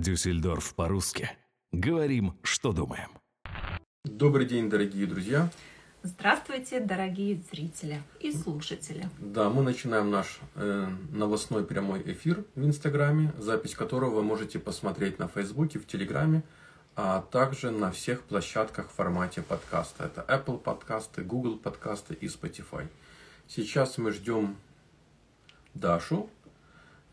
Дюссельдорф по-русски. Говорим, что думаем. Добрый день, дорогие друзья. Здравствуйте, дорогие зрители и слушатели. Да, мы начинаем наш э, новостной прямой эфир в Инстаграме, запись которого вы можете посмотреть на Фейсбуке, в Телеграме, а также на всех площадках в формате подкаста. Это Apple подкасты, Google подкасты и Spotify. Сейчас мы ждем Дашу,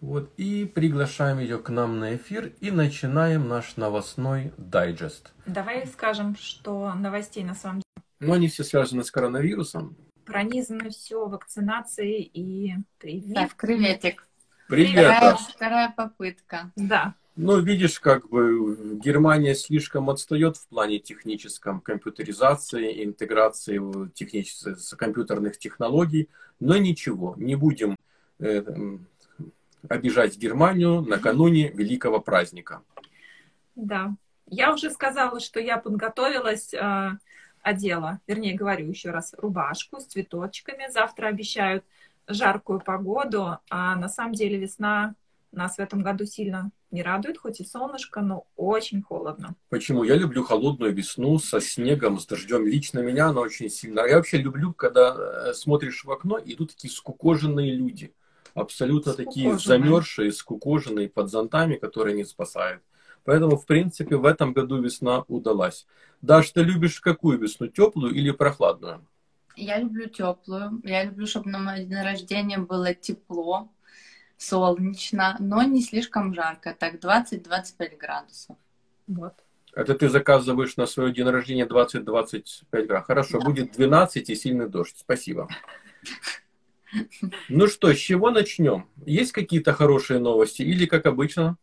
вот, и приглашаем ее к нам на эфир и начинаем наш новостной дайджест. Давай скажем, что новостей на самом деле Но они все связаны с коронавирусом. пронизано все вакцинацией и прививкой. Так, приветик. Привет, Вторая, вторая попытка. Да, Ну, видишь, как бы Германия слишком отстает в плане техническом, компьютеризации, интеграции технических, с компьютерных технологий. Но ничего, не будем э, обижать Германию накануне великого праздника. да. Я уже сказала, что я подготовилась, э, одела, вернее, говорю еще раз, рубашку с цветочками. Завтра обещают жаркую погоду, а на самом деле весна нас в этом году сильно не радует, хоть и солнышко, но очень холодно. Почему? Я люблю холодную весну со снегом, с дождем. Лично меня она очень сильно. Я вообще люблю, когда э, смотришь в окно, и идут такие скукоженные люди. Абсолютно такие замерзшие, скукоженные под зонтами, которые не спасают. Поэтому, в принципе, в этом году весна удалась. Даш, ты любишь какую весну? Теплую или прохладную? Я люблю теплую. Я люблю, чтобы на мой день рождения было тепло, солнечно, но не слишком жарко. Так, 20-25 градусов. Вот. Это ты заказываешь на свое день рождения 20-25 градусов. Хорошо, Да. будет 12 и сильный дождь. Спасибо. Ну что, с чего начнем? Есть какие-то хорошие новости или как обычно?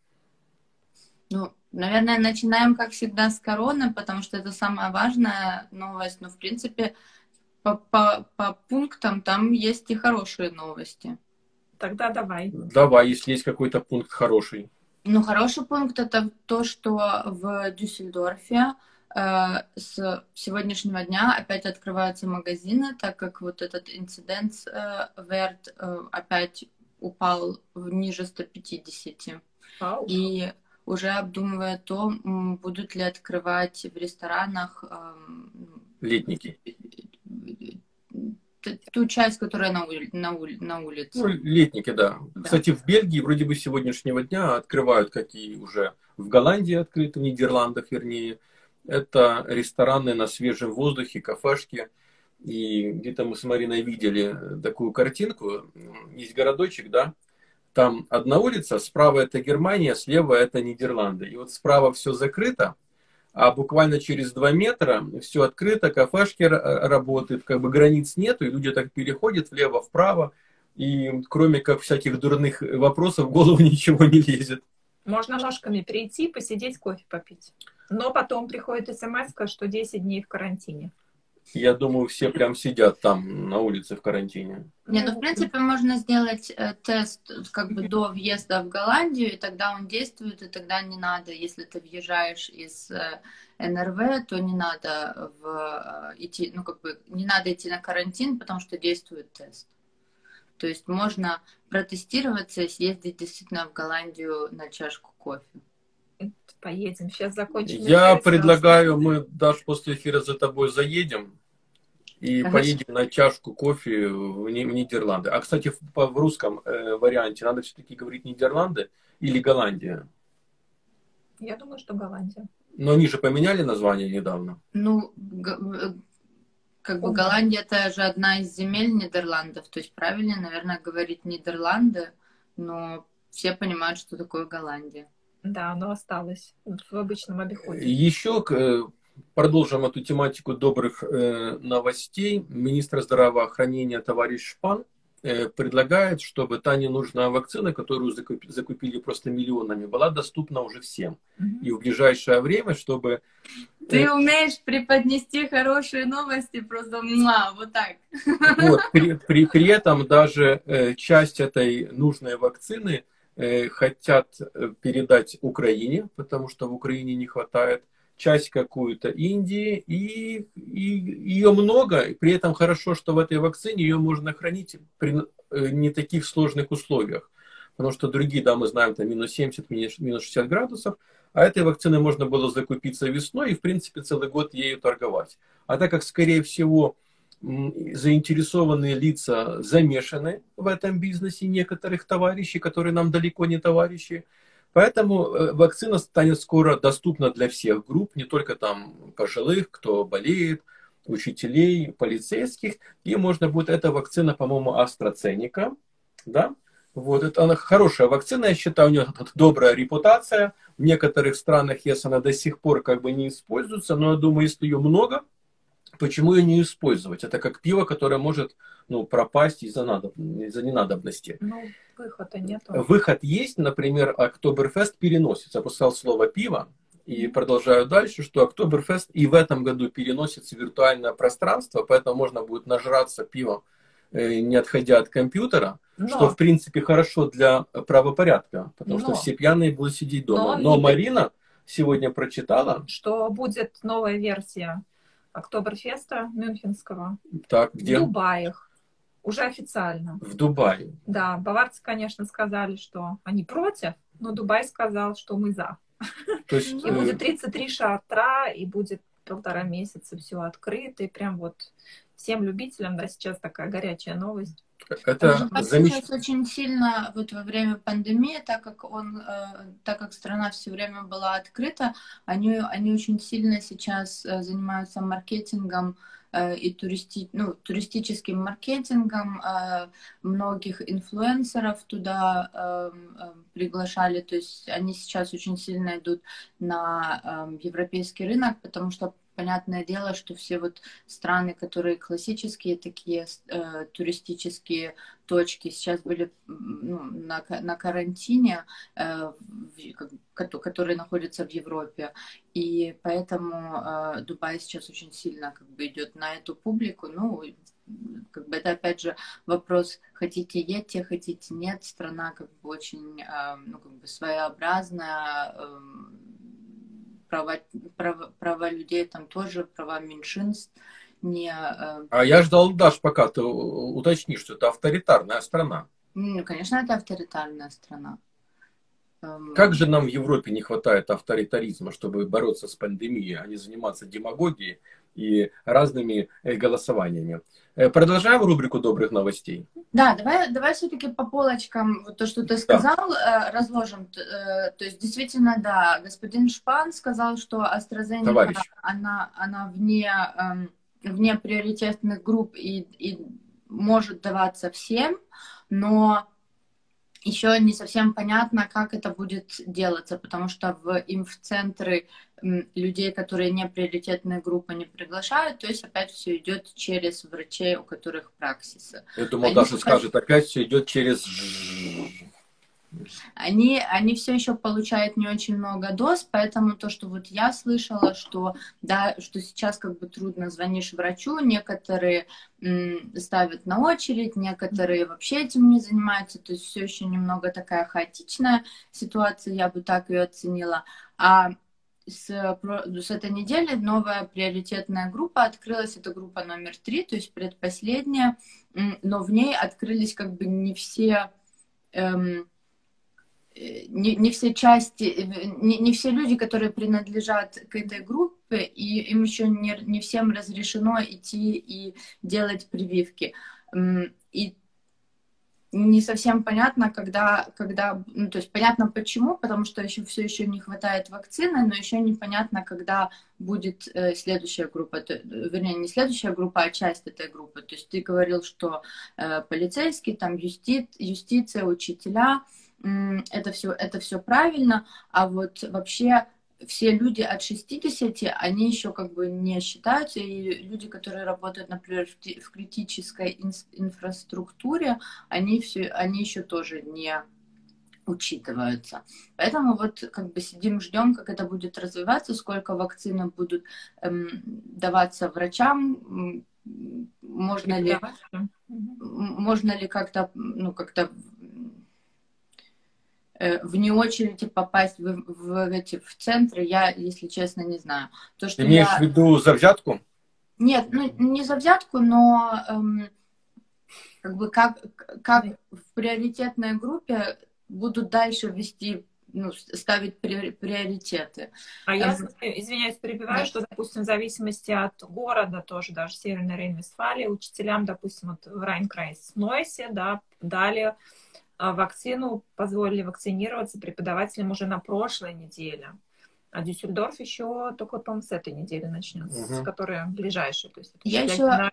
Ну, наверное, начинаем, как всегда, с короны, потому что это самая важная новость. Но, в принципе, по, по, по пунктам там есть и хорошие новости. Тогда давай. Давай, если есть какой-то пункт хороший. Ну, хороший пункт это то, что в Дюссельдорфе с сегодняшнего дня опять открываются магазины, так как вот этот инцидент э, Верт э, опять упал в ниже 150. Вау. И уже обдумывая то, будут ли открывать в ресторанах эм, Летники. ту часть, которая на, ули- на, ули- на улице. Ну, летники, да. Да. Кстати, в Бельгии вроде бы с сегодняшнего дня открывают, как и уже в Голландии открыты, в Нидерландах, вернее. Это рестораны на свежем воздухе, кафешки. И где-то мы с Мариной видели такую картинку. Есть городочек, да, там одна улица, справа это Германия, слева это Нидерланды. И вот справа все закрыто, а буквально через два метра все открыто, кафешки работают, как бы границ нету, и люди так переходят влево-вправо, и кроме как всяких дурных вопросов в голову ничего не лезет. Можно ножками прийти, посидеть, кофе попить. Но потом приходит смс, что 10 дней в карантине. Я думаю, все прям сидят там на улице в карантине. Не, ну в принципе можно сделать э, тест э, как бы до въезда в Голландию, и тогда он действует, и тогда не надо, если ты въезжаешь из э, НРВ, то не надо в, э, идти, ну как бы не надо идти на карантин, потому что действует тест. То есть можно протестироваться и съездить действительно в Голландию на чашку кофе. Поедем. Сейчас закончим. Я предлагаю, мы, Даш, после эфира за тобой заедем и Хорошо. поедем на чашку кофе в, Ни- в Нидерланды. А, кстати, в, по- в русском э, варианте надо все-таки говорить Нидерланды или Голландия. Я думаю, что Голландия. Но они же поменяли название недавно. Ну, э, как бы. Голландия это же одна из земель Нидерландов, то есть правильно, наверное, говорить Нидерланды, но все понимают, что такое Голландия. Да, оно осталось в обычном обиходе. Еще э, продолжим эту тематику добрых э, новостей. Министр здравоохранения товарищ Шпан э, предлагает, чтобы та ненужная вакцина, которую закупи- закупили просто миллионами, была доступна уже всем. Мгм. И в ближайшее время, чтобы... Ты умеешь преподнести хорошие новости, просто муа, вот так. Вот, при, при, при этом даже часть этой нужной вакцины хотят э, передать Украине, потому что в Украине не хватает, часть какую-то Индии, и, и ее много, и при этом хорошо, что в этой вакцине ее можно хранить при э, не таких сложных условиях. потому что другие, да, мы знаем, там минус 70, минус 60 градусов, а этой вакциной можно было закупиться весной и, в принципе, целый год ею торговать. А так как, скорее всего, заинтересованные лица замешаны в этом бизнесе некоторых товарищей, которые нам далеко не товарищи, Поэтому э, вакцина станет скоро доступна для всех групп, не только там пожилых, кто болеет, учителей, полицейских. И можно будет, эта вакцина, по-моему, AstraZeneca, да, вот, это она хорошая вакцина, я считаю, у нее добрая репутация. В некоторых странах, если она до сих пор как бы не используется, но я думаю, если ее много, почему ее не использовать? Это как пиво, которое может ну, пропасть из-за, надоб... из ненадобности. Ну, выхода нет. Выход есть, например, Октоберфест переносится. Я поставил слово пиво, и продолжаю дальше, что Октоберфест и в этом году переносится в виртуальное пространство, поэтому можно будет нажраться пивом, э, не отходя от компьютера, Но. что, в принципе, хорошо для правопорядка, потому Но. что все пьяные будут сидеть дома. Но, Но Марина сегодня прочитала, что будет новая версия Октоберфеста Мюнхенского. Так, где? В Дубаях. Уже официально. В Дубае. Да, баварцы, конечно, сказали, что они против, но Дубай сказал, что мы за. То есть, и будет 33 э, шатра, и будет полтора месяца все открыто, и прям вот всем любителям, да, сейчас такая горячая новость. Это замеч... сейчас очень сильно вот во время пандемии, так как он, э, так как страна все время была открыта, они, они очень сильно сейчас э, занимаются маркетингом Э, и туристи, ну, туристическим маркетингом. Э, многих инфлюенсеров туда эм, эм, приглашали. То есть они сейчас очень сильно идут на европейский рынок, потому что понятное дело, что все вот страны, которые классические такие э, туристические точки, сейчас были ну, на, на карантине, э, которые находятся в Европе, и поэтому э, Дубай сейчас очень сильно как бы идет на эту публику, ну как бы это опять же вопрос, хотите едьте, хотите нет, страна как бы очень э, ну, как бы своеобразная, э, права, права, права людей там тоже, права меньшинств. Не, э, а я ждал, Даш, пока ты уточнишь, что это авторитарная страна. Ну, конечно, это авторитарная страна. Эм, как же нам в Европе не хватает авторитаризма, чтобы бороться с пандемией, а не заниматься демагогией и разными э, голосованиями? Э, продолжаем рубрику добрых новостей. Да, давай, давай все-таки по полочкам вот то, что ты сказал, да. Э, разложим. То есть действительно, да, господин Шпан сказал, что AstraZeneca, она, она вне, эм, вне приоритетных групп и, и может даваться всем, но еще не совсем понятно, как это будет делаться, потому что в инф-центры людей, которые не приоритетная группа, не приглашают, то есть опять все идет через врачей, у которых праксисы. Я думал, Они Даша скажет, опять все идет через они, они все еще получают не очень много доз, поэтому то, что вот я слышала, что, да, что сейчас как бы трудно звонишь врачу, некоторые м, ставят на очередь, некоторые вообще этим не занимаются, то есть все еще немного такая хаотичная ситуация, я бы так ее оценила. А с, с этой недели новая приоритетная группа открылась, это группа номер три, то есть предпоследняя, но в ней открылись как бы не все эм, не, не все части, не, не все люди, которые принадлежат к этой группе, и им еще не, не всем разрешено идти и делать прививки. И не совсем понятно, когда, когда, ну, то есть понятно почему, потому что еще все еще не хватает вакцины, но еще непонятно, когда будет э, следующая группа, то, вернее, не следующая группа, а часть этой группы. То есть ты говорил, что э, полицейские, там юсти, юстиция, учителя, это все, это все правильно, а вот вообще все люди от 60, они еще как бы не считаются, и люди, которые работают, например, в критической инфраструктуре, они, все, они еще тоже не учитываются. Поэтому вот как бы сидим, ждем, как это будет развиваться, сколько вакцины будут эм, даваться врачам, можно ли, можно ли как-то, ну, как-то вне очереди попасть в, в, эти, в центры, я, если честно, не знаю. То, что Ты имеешь я... в виду за взятку? Нет, ну не за взятку, но эм, как бы как, как в приоритетной группе будут дальше вести ну, ставить приоритеты. А я, извиняюсь, перебиваю, да. что, допустим, в зависимости от города, тоже даже Северной Рейн-Вестфалии, учителям, допустим, вот в Райнкрайс Нойсе, да, дали вакцину, позволили вакцинироваться преподавателям уже на прошлой неделе. А Дюссельдорф еще только, по-моему, с этой недели начнется, угу. с которой ближайшая. То есть, я еще...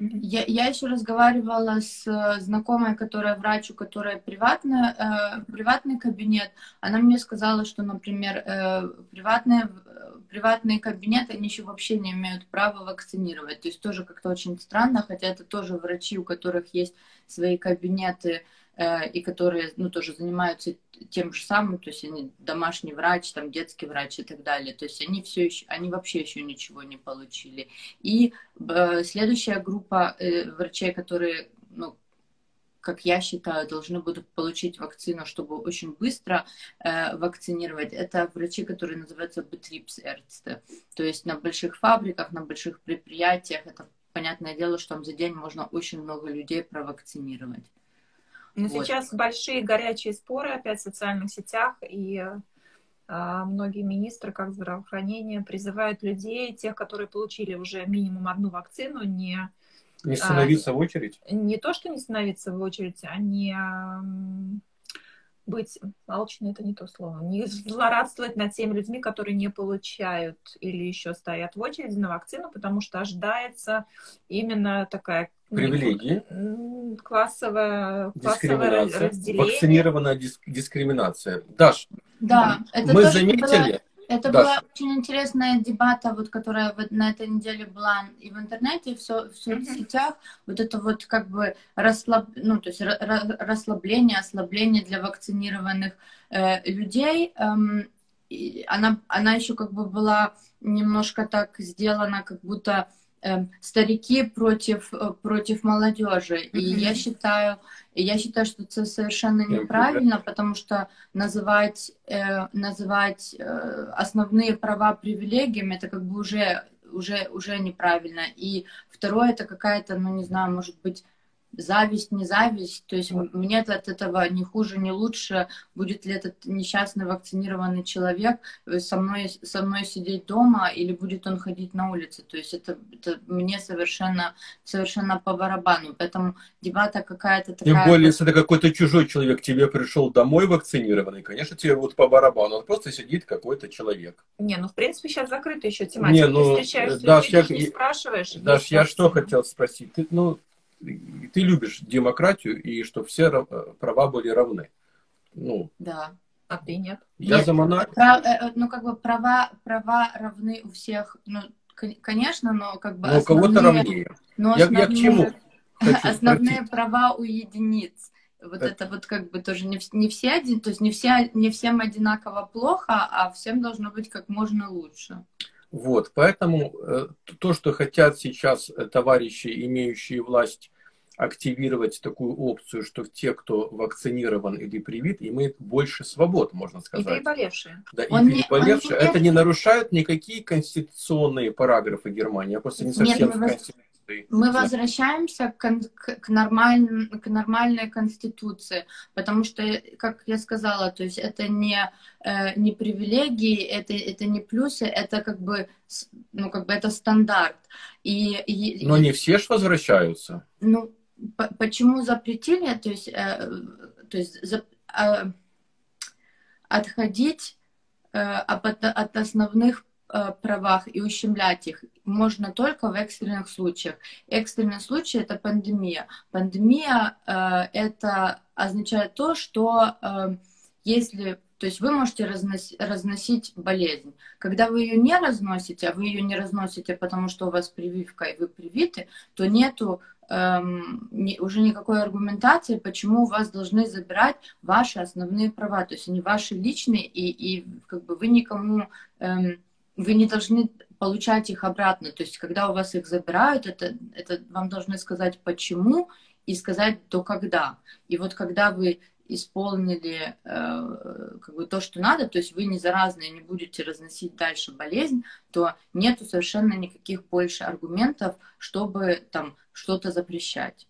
Я, я еще разговаривала с э, знакомой, которая врач, у которой приватный, э, приватный кабинет. Она мне сказала, что, например, э, приватные, приватные кабинеты, они еще вообще не имеют права вакцинировать. То есть тоже как-то очень странно, хотя это тоже врачи, у которых есть свои кабинеты, Э, и которые, ну, тоже занимаются тем же самым, то есть они домашний врач, там, детский врач и так далее, то есть они все еще, они вообще еще ничего не получили. И э, следующая группа э, врачей, которые, ну, как я считаю, должны будут получить вакцину, чтобы очень быстро э, вакцинировать. Это врачи, которые называются betriebsärzte. То есть на больших фабриках, на больших предприятиях. Это понятное дело, что там за день можно очень много людей провакцинировать. Но вот. сейчас большие горячие споры опять в социальных сетях, и а, многие министры, как здравоохранения, призывают людей, тех, которые получили уже минимум одну вакцину, не... Не становиться а, в очередь? Не то, что не становиться в очередь, а не быть алчной, это не то слово, не злорадствовать над теми людьми, которые не получают или еще стоят в очереди на вакцину, потому что ожидается именно такая привилегии, классовое, классовое разделение. Вакцинированная диск, дискриминация. Даш, да, это мы заметили... Это Даш. была очень интересная дебата, вот, которая вот на этой неделе была и в интернете, и в, со, в соцсетях. Mm-hmm. Вот это вот как бы расслаб, ну, то есть расслабление, ослабление для вакцинированных э, людей. Эм, она, она еще как бы была немножко так сделана, как будто старики против, э, против молодежи. И я считаю, я считаю, что это совершенно неправильно, потому что называть, э, называть э, основные права привилегиями, это как бы уже, уже, уже неправильно. И второе, это какая-то, ну не знаю, может быть, зависть, не зависть. То есть мне от этого ни хуже, ни лучше. Будет ли этот несчастный вакцинированный человек со мной, со мной сидеть дома или будет он ходить на улице. То есть это, это мне совершенно, совершенно по барабану. Поэтому дебата какая-то такая... Тем более, если это какой-то чужой человек тебе пришел домой вакцинированный, конечно, тебе вот по барабану. Он просто сидит какой-то человек. Не, ну в принципе сейчас закрыта еще тематика. Не, ну, Ты встречаешься Даш, я, не спрашиваешь. Даш, я что хотел спросить? Ты, ну, ты любишь демократию и что все права были равны. Ну, да. А ты нет? Я нет, за монархию. Прав, э, э, ну, как бы права, права равны у всех. Ну, конечно, но как бы Но основные, кого-то равнее. Но я, основные, я к чему? Основные пройти. права у единиц. Вот это, это вот как бы тоже не, не все один, то есть не все не всем одинаково плохо, а всем должно быть как можно лучше. Вот, поэтому э, то, что хотят сейчас э, товарищи, имеющие власть, активировать такую опцию, что те, кто вакцинирован или привит, имеют больше свобод, можно сказать. И переболевшие. Да, и он переболевшие. Не, он это не нарушает никакие конституционные параграфы Германии. Я просто не совсем Нет, в Конституции мы возвращаемся к, к, к, нормаль, к нормальной конституции, потому что, как я сказала, то есть это не, э, не привилегии, это, это не плюсы, это как бы, ну, как бы это стандарт. И, и, Но не все ж возвращаются. Ну, по, почему запретили, то есть, э, то есть за, э, отходить э, от, от основных правах и ущемлять их можно только в экстренных случаях. Экстренный случай это пандемия. Пандемия э, это означает то, что э, если то есть вы можете разносить, болезнь. Когда вы ее не разносите, а вы ее не разносите, потому что у вас прививка и вы привиты, то нету эм, уже никакой аргументации, почему у вас должны забирать ваши основные права. То есть они ваши личные, и, и как бы вы никому эм, вы не должны получать их обратно. То есть, когда у вас их забирают, это, это вам должны сказать почему и сказать до когда. И вот когда вы исполнили э, как бы то, что надо, то есть вы не заразные, не будете разносить дальше болезнь, то нету совершенно никаких больше аргументов, чтобы там что-то запрещать.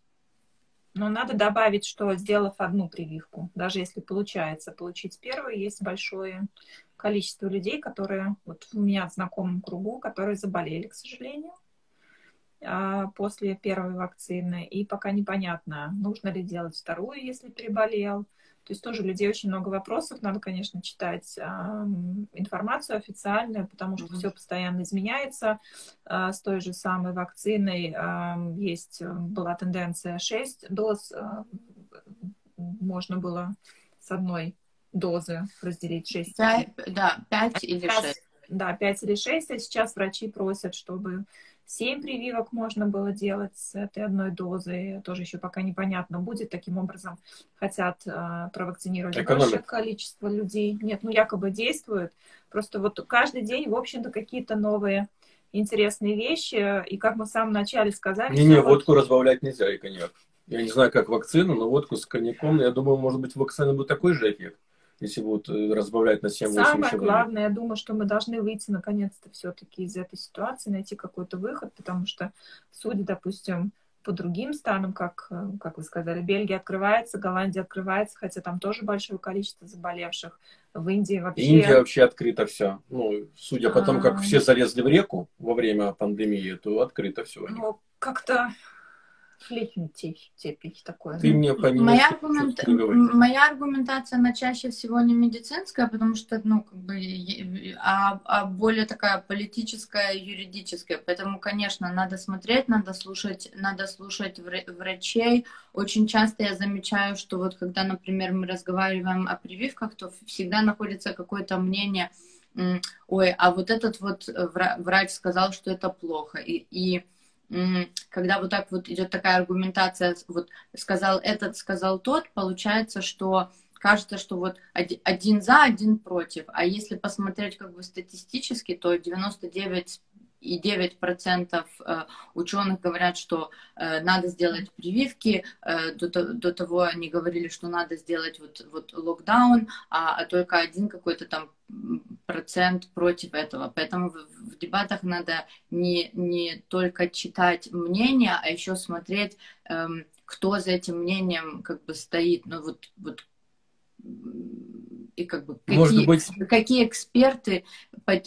Но надо добавить, что сделав одну прививку, даже если получается получить первую, есть большое количество людей, которые, вот у меня в знакомом кругу, которые заболели, к сожалению, а, после первой вакцины. И пока непонятно, нужно ли делать вторую, если переболел. То есть тоже у людей очень много вопросов. Надо, конечно, читать э, информацию официальную, потому что mm-hmm. все постоянно изменяется. Э, с той же самой вакциной э, есть была тенденция 6 доз. Э, можно было с одной дозы разделить 6. 5, да, 5 или 6. Да, 5 или 6. А сейчас врачи просят, чтобы Семь прививок можно было делать с этой одной дозой. Тоже еще пока непонятно, будет таким образом. Хотят э, провакцинировать Экономит. большее количество людей. Нет, ну якобы действует. Просто вот каждый день, в общем-то, какие-то новые интересные вещи. И как мы в самом начале сказали... Не-не, водку вот... разбавлять нельзя и коньяк. Я не знаю, как вакцину, но водку с коньяком, я думаю, может быть, вакцина будет такой же эффект если будут э, разбавлять на 7-8 Самое человек. главное, я думаю, что мы должны выйти наконец-то все-таки из этой ситуации, найти какой-то выход, потому что, судя, допустим, по другим странам, как, э, как вы сказали, Бельгия открывается, Голландия открывается, хотя там тоже большое количество заболевших. В Индии вообще... Индия вообще открыто все. Ну, судя по тому, как а. все залезли в реку во время пандемии, то открыто все. Ну, как-то Флейхентеппich такое. Ты мне моя, аргумент... моя аргументация, она чаще всего не медицинская, потому что, ну, как бы, а, а более такая политическая, юридическая. Поэтому, конечно, надо смотреть, надо слушать, надо слушать врачей. Очень часто я замечаю, что вот когда, например, мы разговариваем о прививках, то всегда находится какое-то мнение, ой, а вот этот вот врач сказал, что это плохо. И, и когда вот так вот идет такая аргументация, вот сказал этот, сказал тот, получается, что кажется, что вот один за, один против. А если посмотреть как бы статистически, то 99 и 9% э, ученых говорят, что э, надо сделать прививки. Э, до, того они говорили, что надо сделать вот, вот локдаун, а, а только один какой-то там процент против этого. Поэтому в, дебатах надо не, не только читать мнения, а еще смотреть, эм, кто за этим мнением как бы стоит. Ну вот, вот и как бы какие, быть... какие эксперты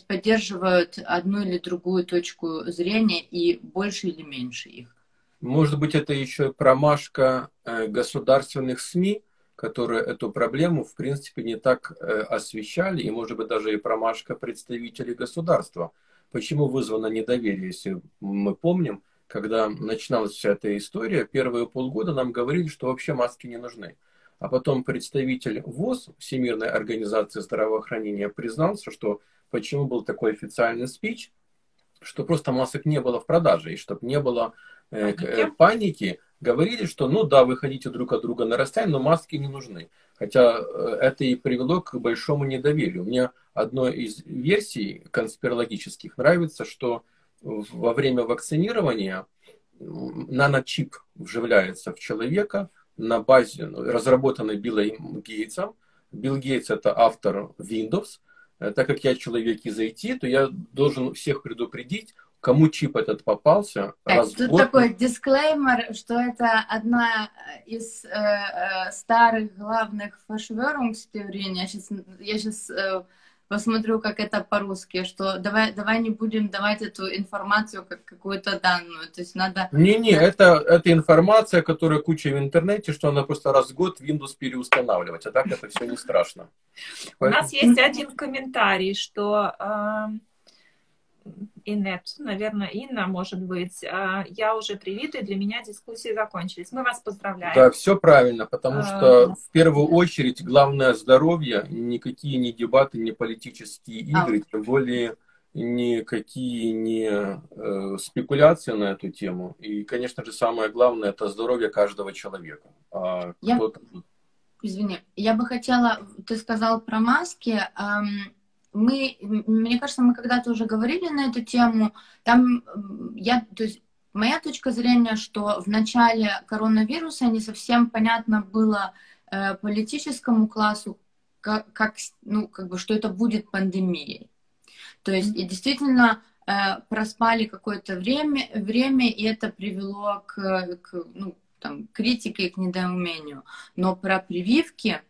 поддерживают одну или другую точку зрения и больше или меньше их. Может быть, это еще промашка э, государственных СМИ, которые эту проблему, в принципе, не так э, освещали, и, может быть, даже и промашка представителей государства. Почему вызвано недоверие, если мы помним, когда начиналась вся эта история, первые полгода нам говорили, что вообще маски не нужны. А потом представитель ВОЗ, Всемирной организации здравоохранения, признался, что почему был такой официальный спич, что просто масок не было в продаже, и чтобы не было э, э, паники, говорили, что ну да, вы ходите друг от друга на расстоянии, но маски не нужны. Хотя э, это и привело к большому недоверию. Мне одной из версий конспирологических нравится, что во время вакцинирования наночип вживляется в человека, на базе ну, разработанной Биллом Гейтсом. Билл Гейтс это автор Windows. Э, так как я человек из IT, то я должен всех предупредить, кому чип этот попался. Так, тут год... такой дисклеймер, что это одна из э, э, старых главных фашверунгстеорий. Я сейчас, я сейчас э, посмотрю, как это по-русски, что давай, давай не будем давать эту информацию как какую-то данную, то есть надо... Не-не, это, это информация, которая куча в интернете, что она просто раз в год Windows переустанавливать, а так это все не страшно. У нас есть один комментарий, что Инет, наверное, Инна, может быть. А, я уже привита, для меня дискуссии закончились. Мы вас поздравляем. Да, все правильно, потому а, что в первую очередь главное здоровье, никакие не дебаты, не политические игры, а. тем более никакие не э, спекуляции на эту тему. И, конечно же, самое главное это здоровье каждого человека. А я... Извини, я бы хотела, ты сказал про маски. Эм мы, мне кажется, мы когда-то уже говорили на эту тему. Там я, то есть моя точка зрения, что в начале коронавируса не совсем понятно было э, политическому классу, как, как, ну, как бы, что это будет пандемией. То есть, и действительно э, проспали какое-то время, время, и это привело к, к ну, там, критике и к недоумению. Но про прививки,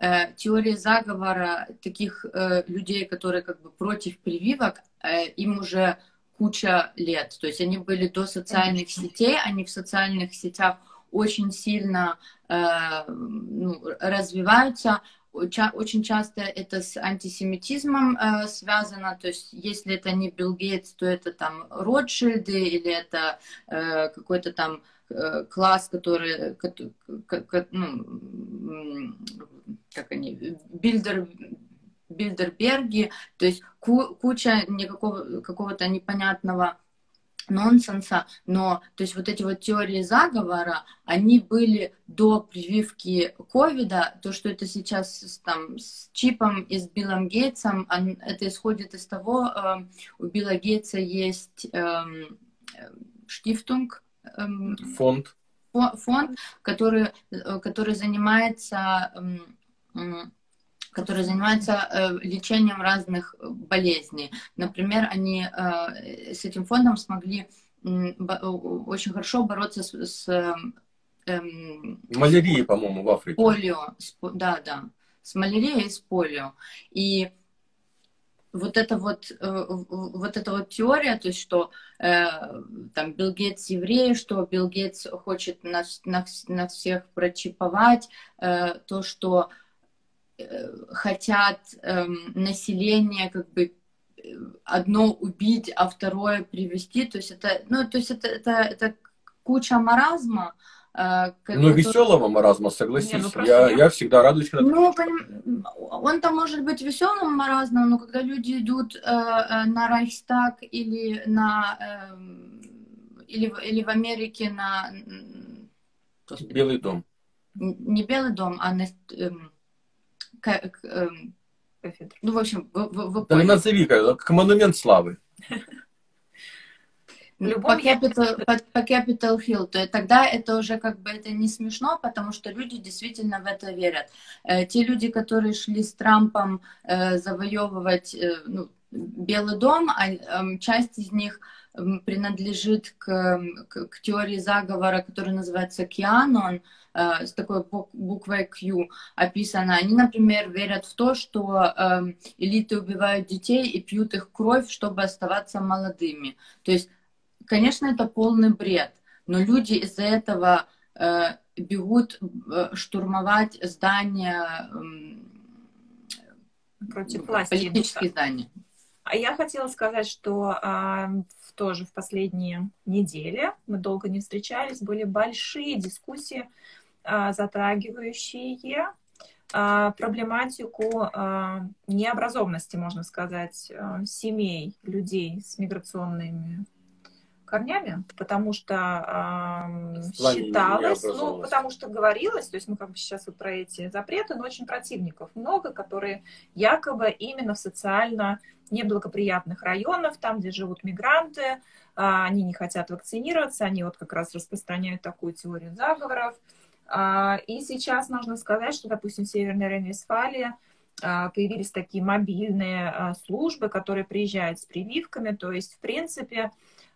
э, теории заговора таких э, людей, которые как бы против прививок, э, им уже куча лет. То есть они были до социальных Конечно. сетей, они в социальных сетях очень сильно э, ну, развиваются. Очень часто это с антисемитизмом э, связано, то есть если это не Билл Гейтс, то это там Ротшильды или это э, какой-то там класс, который, ну, как они, Бильдер, Бильдерберги, то есть куча никакого какого-то непонятного нонсенса, но то есть вот эти вот теории заговора, они были до прививки ковида, то, что это сейчас там с чипом и с Биллом Гейтсом, это исходит из того, э, у Билла Гейтса есть эм, э, штифтунг, э, фонд, фонд, который, э, который занимается э, которые занимаются э, лечением разных болезней. Например, они э, с этим фондом смогли очень хорошо бороться с... с эм, малярией, по-моему, в Африке. Полио, да, да, с малярией и с полио. И вот эта вот, э, вот эта вот теория, то есть, что э, там Билл Гейтс еврей, что Билл Гейтс хочет нас, нас, нас всех прочиповать, э, то, что Э, хотят эм, население как бы э, одно убить, а второе привести. То есть это, ну, то есть это, это, это куча маразма. Э, ну, веселого маразма, согласись. Не, ну, я, я всегда радуюсь, когда... Ну, поним... он-то может быть веселым маразмом, но когда люди идут э, на Райхстаг или на... Э, или, или в Америке на... Белый дом. Не Белый дом, а на... Э, к, к, эм, ну, в общем, вы, вы, вы да назови как, как монумент славы. По Capital, по, по Capital Hill, то тогда это уже как бы это не смешно, потому что люди действительно в это верят. Э, те люди, которые шли с Трампом э, завоевывать э, ну, Белый дом, а э, часть из них принадлежит к, к, к теории заговора, которая называется QAnon, э, с такой буквой Q описано. Они, например, верят в то, что э, элиты убивают детей и пьют их кровь, чтобы оставаться молодыми. То есть, конечно, это полный бред, но люди из-за этого э, бегут э, штурмовать здания э, против власти. Политические здания. А я хотела сказать, что а, тоже в последние недели, мы долго не встречались, были большие дискуссии, а, затрагивающие а, проблематику а, необразованности, можно сказать, а, семей, людей с миграционными корнями, потому что э, считалось, ну, потому что говорилось, то есть мы как бы сейчас вот про эти запреты, но очень противников много, которые якобы именно в социально неблагоприятных районах, там, где живут мигранты, э, они не хотят вакцинироваться, они вот как раз распространяют такую теорию заговоров. Э, и сейчас можно сказать, что, допустим, в Северной Рейн-Вестфалии появились такие мобильные службы, которые приезжают с прививками, то есть, в принципе,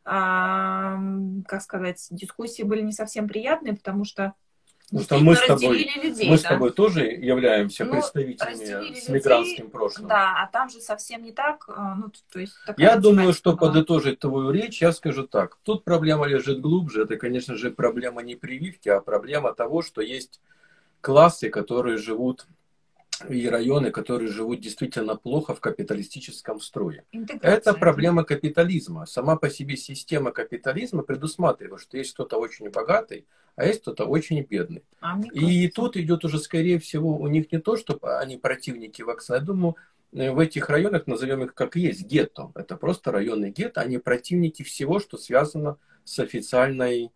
как сказать, дискуссии были не совсем приятные, потому что Потому что мы с тобой, людей, мы да? с тобой тоже являемся ну, представителями с мигрантским прошлым. Да, а там же совсем не так. А, ну, то есть, я думаю, что была. подытожить твою речь, я скажу так. Тут проблема лежит глубже. Это, конечно же, проблема не прививки, а проблема того, что есть классы, которые живут и районы, которые живут действительно плохо в капиталистическом строе. Интеграция. Это проблема капитализма. Сама по себе система капитализма предусматривает, что есть кто-то очень богатый, а есть кто-то очень бедный. А и тут идет уже, скорее всего, у них не то, что они противники вакцины. Я думаю, в этих районах, назовем их как есть, гетто. Это просто районы гетто, они противники всего, что связано с официальной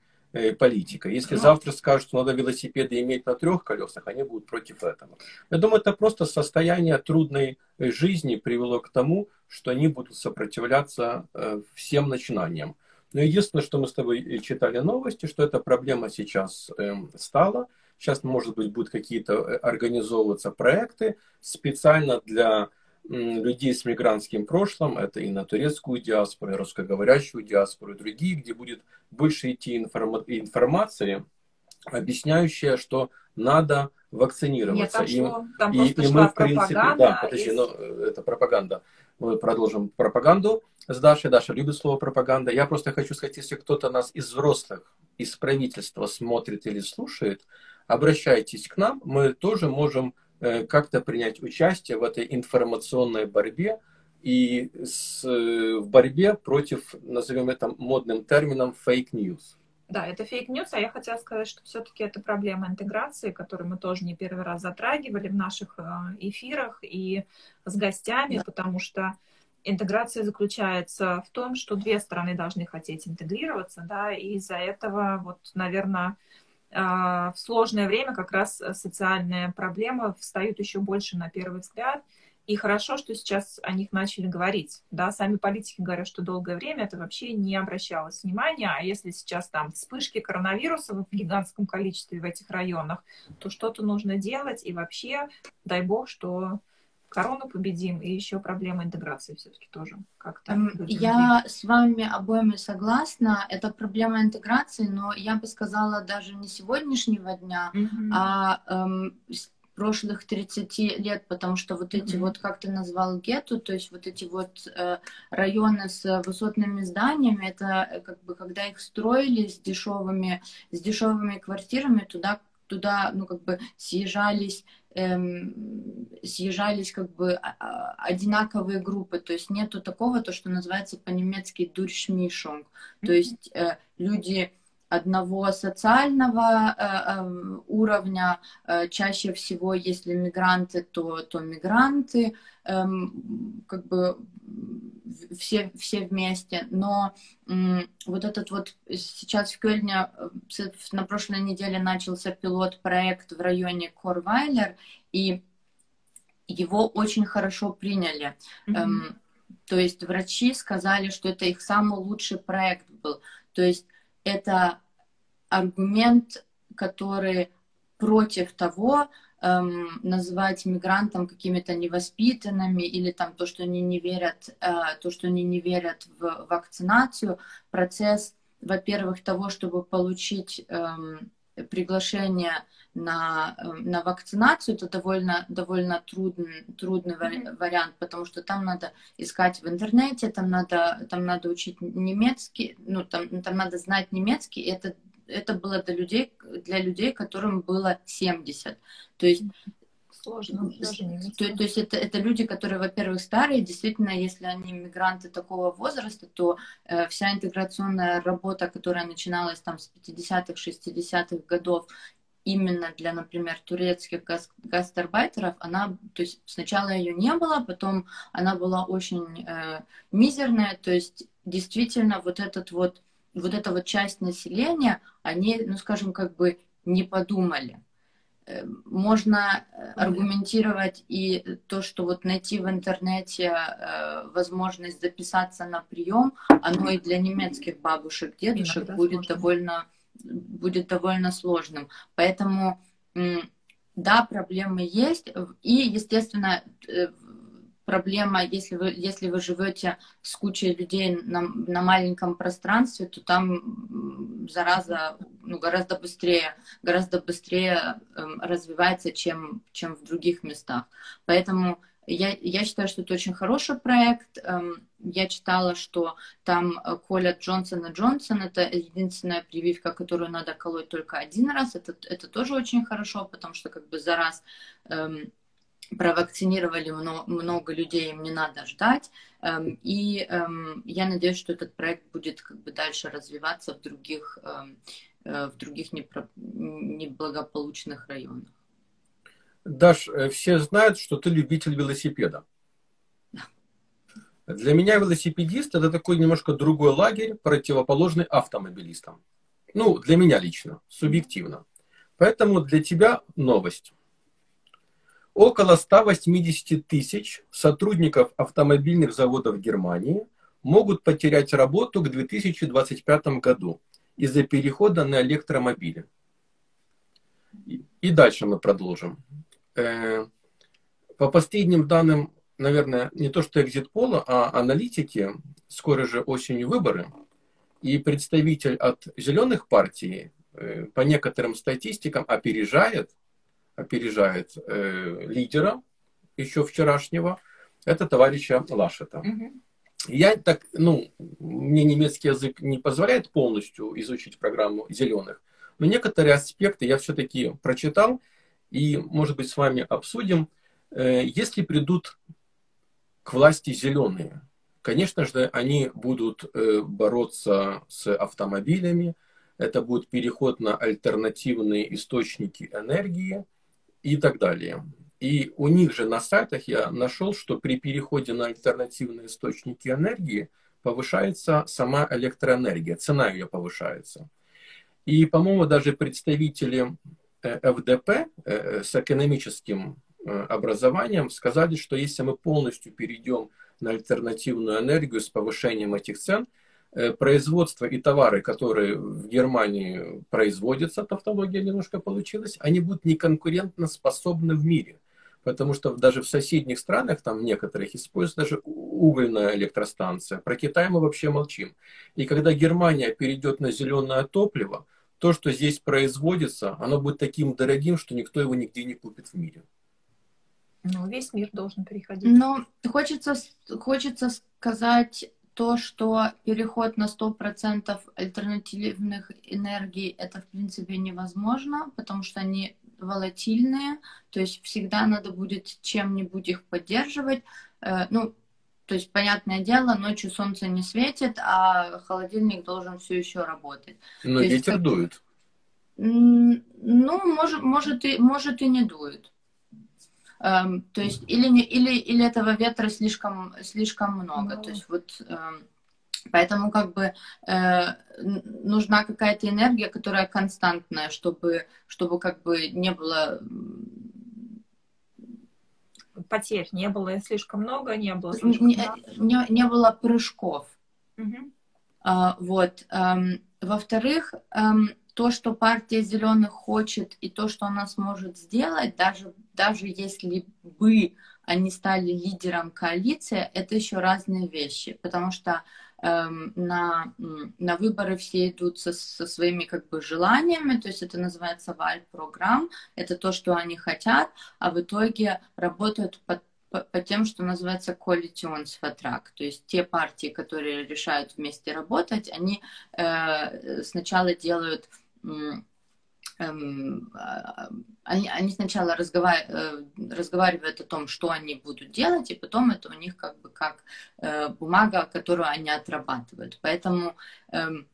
политика. Если ну. завтра скажут, что надо велосипеды иметь на трех колесах, они будут против этого. Я думаю, это просто состояние трудной жизни привело к тому, что они будут сопротивляться э, всем начинаниям. Но единственное, что мы с тобой э, читали новости, что эта проблема сейчас эм, стала. Сейчас, может быть, будут какие-то организовываться проекты специально для людей с мигрантским прошлым, это и на турецкую диаспору, и русскоговорящую диаспору, и другие, где будет больше идти информа- информации объясняющая, что надо вакцинироваться. Нет, там, и, там и, и мы, в принципе, да, подожди, из... но э, это пропаганда. Мы продолжим пропаганду с Дашей. Даша любит слово пропаганда. Я просто хочу сказать, если кто-то нас из взрослых, из правительства смотрит или слушает, обращайтесь к нам. Мы тоже можем как-то принять участие в этой информационной борьбе и с, э, в борьбе против, назовем это модным термином, fake news. Да, это fake news, а я хотела сказать, что все-таки это проблема интеграции, которую мы тоже не первый раз затрагивали в наших э, эфирах и с гостями, потому что интеграция заключается в том, что две стороны должны хотеть интегрироваться, да, и из-за этого, вот, наверное, э, в сложное время как раз социальные проблемы встают еще больше на первый взгляд, и хорошо, что сейчас о них начали говорить. Да, сами политики говорят, что долгое время это вообще не обращалось внимания, а если сейчас там вспышки коронавируса в гигантском количестве в этих районах, то что-то нужно делать, и вообще, дай бог, что корону победим, и еще проблема интеграции все-таки тоже как-то. Я с вами обоими согласна. Это проблема интеграции, но я бы сказала даже не сегодняшнего дня, mm-hmm. а эм, прошлых 30 лет, потому что вот эти mm-hmm. вот, как ты назвал гетто, то есть вот эти вот э, районы с высотными зданиями, это э, как бы когда их строили с дешевыми, с дешевыми квартирами, туда туда, ну, как бы съезжались, эм, съезжались как бы а, а, одинаковые группы, то есть нету такого, то, что называется по-немецки дуршмишунг, mm-hmm. то есть э, люди одного социального э, э, уровня. Э, чаще всего, если мигранты, то, то мигранты, э, как бы все, все вместе. Но вот этот вот сейчас в Кёльне э, на прошлой неделе начался пилот-проект в районе Корвайлер, и его очень хорошо приняли. Mm-hmm. Эм, то есть врачи сказали, что это их самый лучший проект был. То есть это аргумент, который против того, эм, называть мигрантам какими-то невоспитанными или там то, что они не верят, э, то, что они не верят в вакцинацию, процесс, во-первых, того, чтобы получить эм, приглашение на, эм, на вакцинацию, это довольно, довольно трудный, трудный mm-hmm. вариант, потому что там надо искать в интернете, там надо, там надо учить немецкий, ну, там, там надо знать немецкий, и это, это было для людей, для людей, которым было 70. То есть сложно. То, то есть это, это люди, которые, во-первых, старые, действительно, если они мигранты такого возраста, то э, вся интеграционная работа, которая начиналась там с 50-х, 60-х годов, именно для, например, турецких газ гастарбайтеров, она, то есть сначала ее не было, потом она была очень э, мизерная, то есть действительно вот этот вот, вот эта вот часть населения, они, ну скажем, как бы не подумали. Можно э, аргументировать и то, что вот найти в интернете э, возможность записаться на прием, оно и для немецких бабушек, дедушек будет сложно. довольно будет довольно сложным. Поэтому, да, проблемы есть. И, естественно, э, проблема, если вы, если вы живете с кучей людей на, на маленьком пространстве, то там зараза ну, гораздо быстрее, гораздо быстрее э, развивается, чем, чем в других местах. Поэтому я, я считаю, что это очень хороший проект. Эм, я читала, что там э, колят Джонсон и Джонсон. Это единственная прививка, которую надо колоть только один раз. Это, это тоже очень хорошо, потому что как бы за раз эм, провакцинировали много, людей, им не надо ждать. Эм, и эм, я надеюсь, что этот проект будет как бы дальше развиваться в других, эм, э, в других неблагополучных районах. Даш, э, все знают, что ты любитель велосипеда. Для меня велосипедист это такой немножко другой лагерь, противоположный автомобилистам. Ну, для меня лично, субъективно. Поэтому для тебя новость. Около 180 тысяч сотрудников автомобильных заводов Германии могут потерять работу к 2025 году из-за перехода на электромобили. И дальше мы продолжим. Э, по последним данным, наверное, не то что экзит-пола, а аналитики, скоро же осенью выборы, и представитель от зеленых партий, э, по некоторым статистикам опережает, опережает э, лидера еще вчерашнего, это товарища Лашета. Я так, ну, мне немецкий язык не позволяет полностью изучить программу зеленых, но некоторые аспекты я все-таки прочитал и, может быть, с вами обсудим. Э, Если придут к власти зеленые, конечно же, они будут э, бороться с автомобилями, это будет переход на альтернативные источники энергии и так далее. И у них же на сайтах я нашел, что при переходе на альтернативные источники энергии повышается сама электроэнергия, цена ее повышается. И, по-моему, даже представители э, ФДП э, с экономическим э, образованием сказали, что если мы полностью перейдем на альтернативную энергию с повышением этих цен, э, производство и товары, которые в Германии производятся, тавтология немножко получилась, они будут неконкурентно способны в мире. Потому что даже в соседних странах, там некоторых используется даже угольная электростанция. Про Китай мы вообще молчим. И когда Германия перейдет на зеленое топливо, то, что здесь производится, оно будет таким дорогим, что никто его нигде не купит в мире. Ну, весь мир должен переходить. Но хочется, с- хочется сказать то, что переход на 100% альтернативных энергий это в принципе невозможно, потому что они волатильные, то есть всегда надо будет чем-нибудь их поддерживать. Э, Ну, то есть, понятное дело, ночью солнце не светит, а холодильник должен все еще работать. Но То есть ветер как- дует. Ну, может, может, и, может и не дует. Эм, то есть, или, не, или, или этого ветра слишком, слишком много. Мало. То есть, вот, эм, поэтому как бы э, нужна какая-то энергия, которая константная, чтобы, чтобы как бы не было... Потерь не было слишком много, не было слишком Не, мало. не, не было прыжков. Мгм. А, Вот. эм, Во-вторых, эм, то, что партия зеленых хочет, и то, что она сможет сделать, даже, даже если бы они стали лидером коалиции, это еще разные вещи. Потому что эм, на, на выборы все идут со, со своими как бы желаниями, то есть это называется валь-программ, это то, что они хотят, а в итоге работают по по, по тем, что называется коалиционсфатрак. То есть те партии, которые решают вместе работать, они э, сначала делают... эм, а, они, они сначала разговар- э, разговаривают о том, что они будут делать, и потом это у них как бы как э, бумага, которую они отрабатывают. Поэтому эм,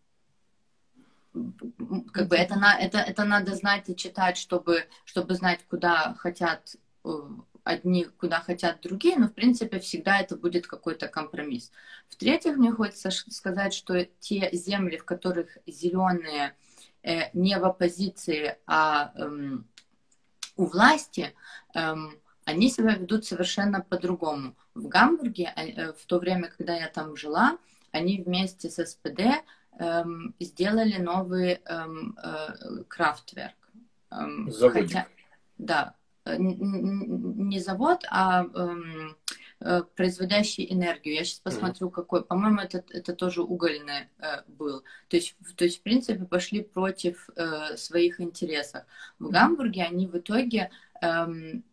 как бы это, это, это надо знать и читать, чтобы, чтобы знать, куда хотят э, одни, куда хотят другие, но в принципе всегда это будет какой-то компромисс. В-третьих, мне хочется сказать, что те земли, в которых зеленые не в оппозиции, а эм, у власти, эм, они себя ведут совершенно по-другому. В Гамбурге, а, э, в то время, когда я там жила, они вместе с СПД эм, сделали новый э, крафтверк. Заводик. хотя- да, э, не завод, а э, производящий энергию. Я сейчас посмотрю, какой. По-моему, это, это тоже угольный э, был. То есть, в- то есть, в принципе, пошли против э, своих интересов. В Гамбурге они в итоге, эм,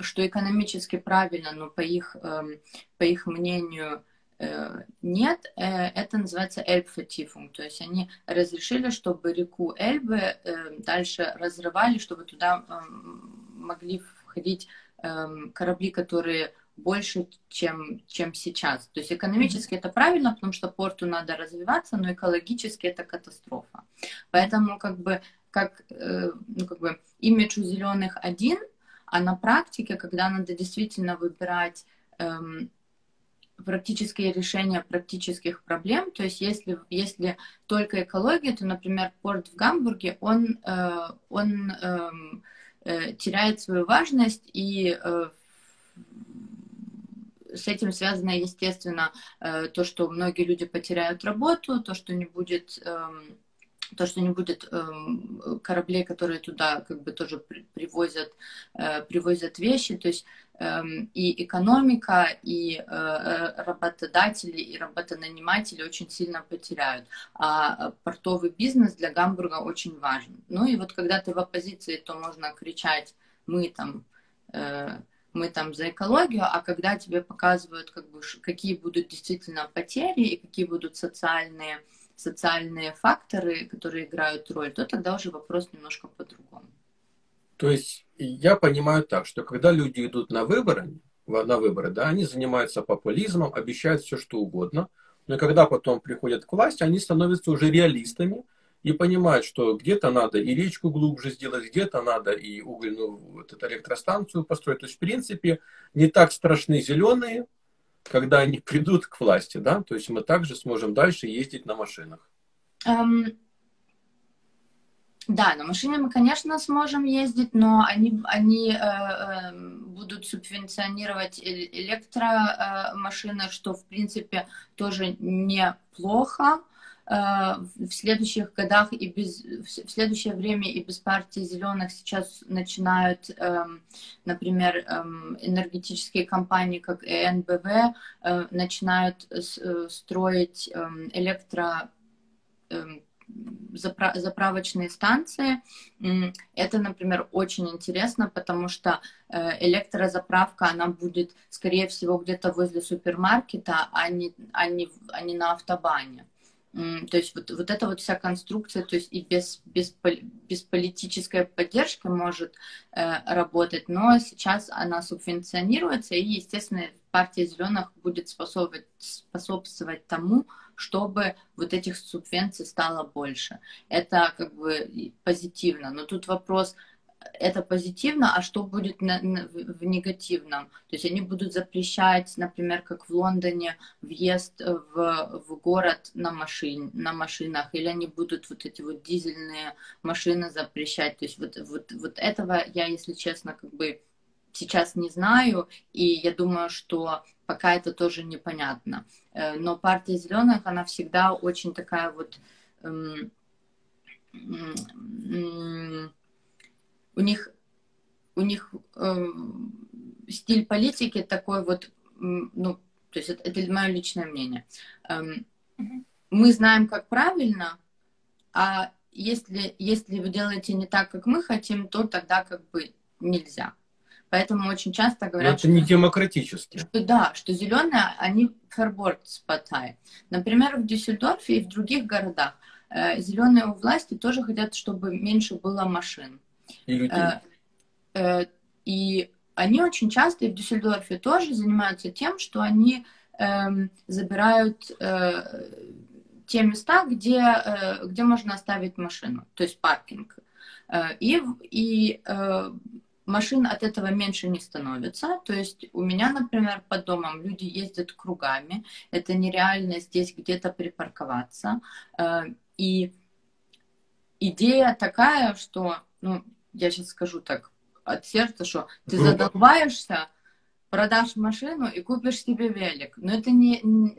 что экономически правильно, но по их, эм, по их мнению э, нет, э, это называется Эльбфатифунг. То есть они разрешили, чтобы реку Эльбы э, дальше разрывали, чтобы туда эм, могли входить эм, корабли, которые больше, чем, чем сейчас. То есть экономически это правильно, потому что порту надо развиваться, но экологически это катастрофа. Поэтому как бы как, э, ну, как бы имидж у зеленых один, а на практике, когда надо действительно выбирать эм, практические решения практических проблем, то есть если, если только экология, то, например, порт в Гамбурге, он, э, он эм, э, теряет свою важность, и э, с этим связано, естественно, э, то, что многие люди потеряют работу, то, что не будет эм, то, что не будет эм, кораблей, которые туда как бы тоже при- привозят, э, привозят вещи. То есть эм, и экономика, и э, работодатели, и работонаниматели очень сильно потеряют. А портовый бизнес для Гамбурга очень важен. Ну и вот когда ты в оппозиции, то можно кричать, мы там мы там за экологию, а когда тебе показывают, как бы, какие будут действительно потери и какие будут социальные, социальные факторы, которые играют роль, то тогда уже вопрос немножко по-другому. То есть я понимаю так, что когда люди идут на выборы, на выборы, да, они занимаются популизмом, обещают все, что угодно, но когда потом приходят к власти, они становятся уже реалистами, и понимают, что где-то надо и речку глубже сделать, где-то надо и угольную вот эту электростанцию построить. То есть, в принципе, не так страшны зеленые, когда они придут к власти, да, то есть мы также сможем дальше ездить на машинах. Um, да, на машине мы, конечно, сможем ездить, но они, они э, э, будут субвенционировать электромашины, что, в принципе, тоже неплохо. Э, в следующих годах и без, в следующее время и без партии зеленых сейчас начинают, эм, например, эм, энергетические компании, как ЭНБВ, э, начинают э, строить эм, электро заправочные станции. Это, например, очень интересно, потому что электрозаправка, она будет, скорее всего, где-то возле супермаркета, а не, а не, а не на автобане. То есть вот, вот эта вот вся конструкция, то есть и без, без, без политической поддержки может э, работать, но сейчас она субвенционируется, и, естественно, партия зеленых будет способствовать, способствовать тому, чтобы вот этих субвенций стало больше. Это как бы позитивно. Но тут вопрос, это позитивно, а что будет на, на, в негативном? То есть они будут запрещать, например, как в Лондоне, въезд в, в город на, машин, на машинах, или они будут вот эти вот дизельные машины запрещать. То есть вот, вот, вот этого я, если честно, как бы сейчас не знаю, и я думаю, что пока это тоже непонятно. Э, но партия зеленых, она всегда очень такая вот эм, у них, у них э, стиль политики такой вот, ну, то есть это, это мое личное мнение. Эм, мы знаем, как правильно, а если, если вы делаете не так, как мы хотим, то тогда как бы нельзя. Поэтому очень часто говорят, Но это не демократически. Что, да, что зеленые, они фербордспатай. Например, в Дюссельдорфе и в других городах э, зеленые у власти тоже хотят, чтобы меньше было машин. И людей. Э, э, и они очень часто, и в Дюссельдорфе тоже занимаются тем, что они эм, забирают э, те места, где, где можно оставить машину, то есть паркинг. И, и машин от этого меньше не становится. То есть у меня, например, под домом люди ездят кругами. Это нереально здесь где-то припарковаться. И идея такая, что ну, я сейчас скажу так от сердца, что ты задолбаешься, продашь машину и купишь себе велик. Но это, не,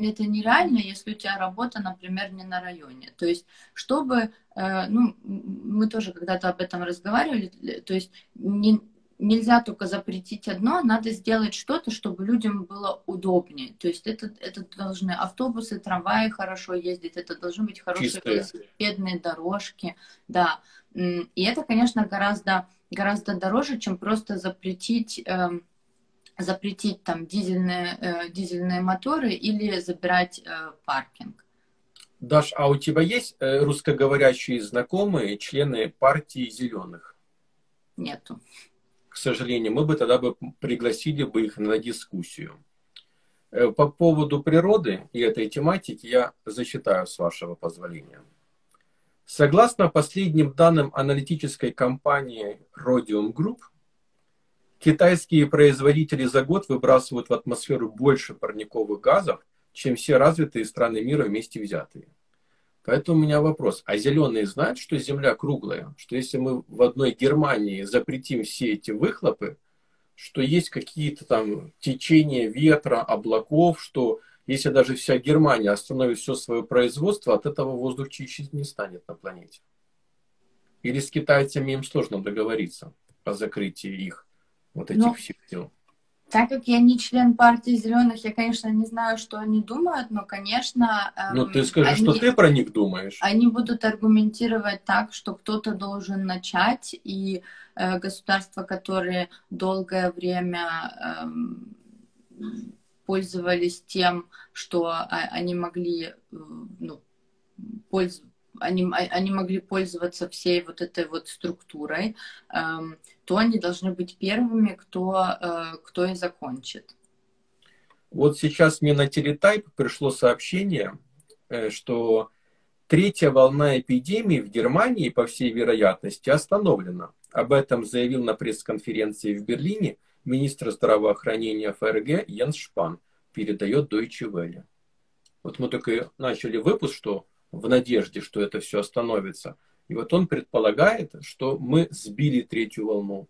это нереально, если у тебя работа, например, не на районе. То есть, чтобы, э, ну, мы тоже когда-то об этом разговаривали, то есть не, нельзя только запретить одно, надо сделать что-то, чтобы людям было удобнее. То есть это, это должны автобусы, трамваи хорошо ездить, это должны быть хорошие Чистые. велосипедные дорожки, да. И это, конечно, гораздо, гораздо дороже, чем просто запретить, э, запретить там дизельные, э, дизельные моторы или забирать э, паркинг. Даш, а у тебя есть э, русскоговорящие знакомые, члены партии зеленых? Нету к сожалению, мы бы тогда бы пригласили бы их на дискуссию. Э, по поводу природы и этой тематики я зачитаю с вашего позволения. Согласно последним данным аналитической компании Rhodium Group, китайские производители за год выбрасывают в атмосферу больше парниковых газов, чем все развитые страны мира вместе взятые. Поэтому у меня вопрос. А зеленые знают, что Земля круглая? Что если мы в одной Германии запретим все эти выхлопы, что есть какие-то там течения ветра, облаков, что если даже вся Германия остановит все свое производство, от этого воздух чище не станет на планете. Или с китайцами им сложно договориться о закрытии их вот этих Но... всех дел. Так как я не член партии зеленых, я, конечно, не знаю, что они думают, но, конечно... Эм, ну, ты скажи, они, что ты про них думаешь. Они будут аргументировать так, что кто-то должен начать, и э, государства, которые долгое время э, пользовались тем, что они могли, э, ну, пользоваться они, они могли пользоваться всей вот этой вот структурой, эм, то они должны быть первыми, кто, э, кто и закончит. Вот сейчас мне на телетайп пришло сообщение, э, что третья волна эпидемии в Германии, по всей вероятности, остановлена. Об этом заявил на пресс-конференции в Берлине министр здравоохранения ФРГ Йенс Шпан, передает Deutsche Welle. Вот мы только начали выпуск, что в надежде, что это все остановится. И вот он предполагает, что мы сбили третью волну.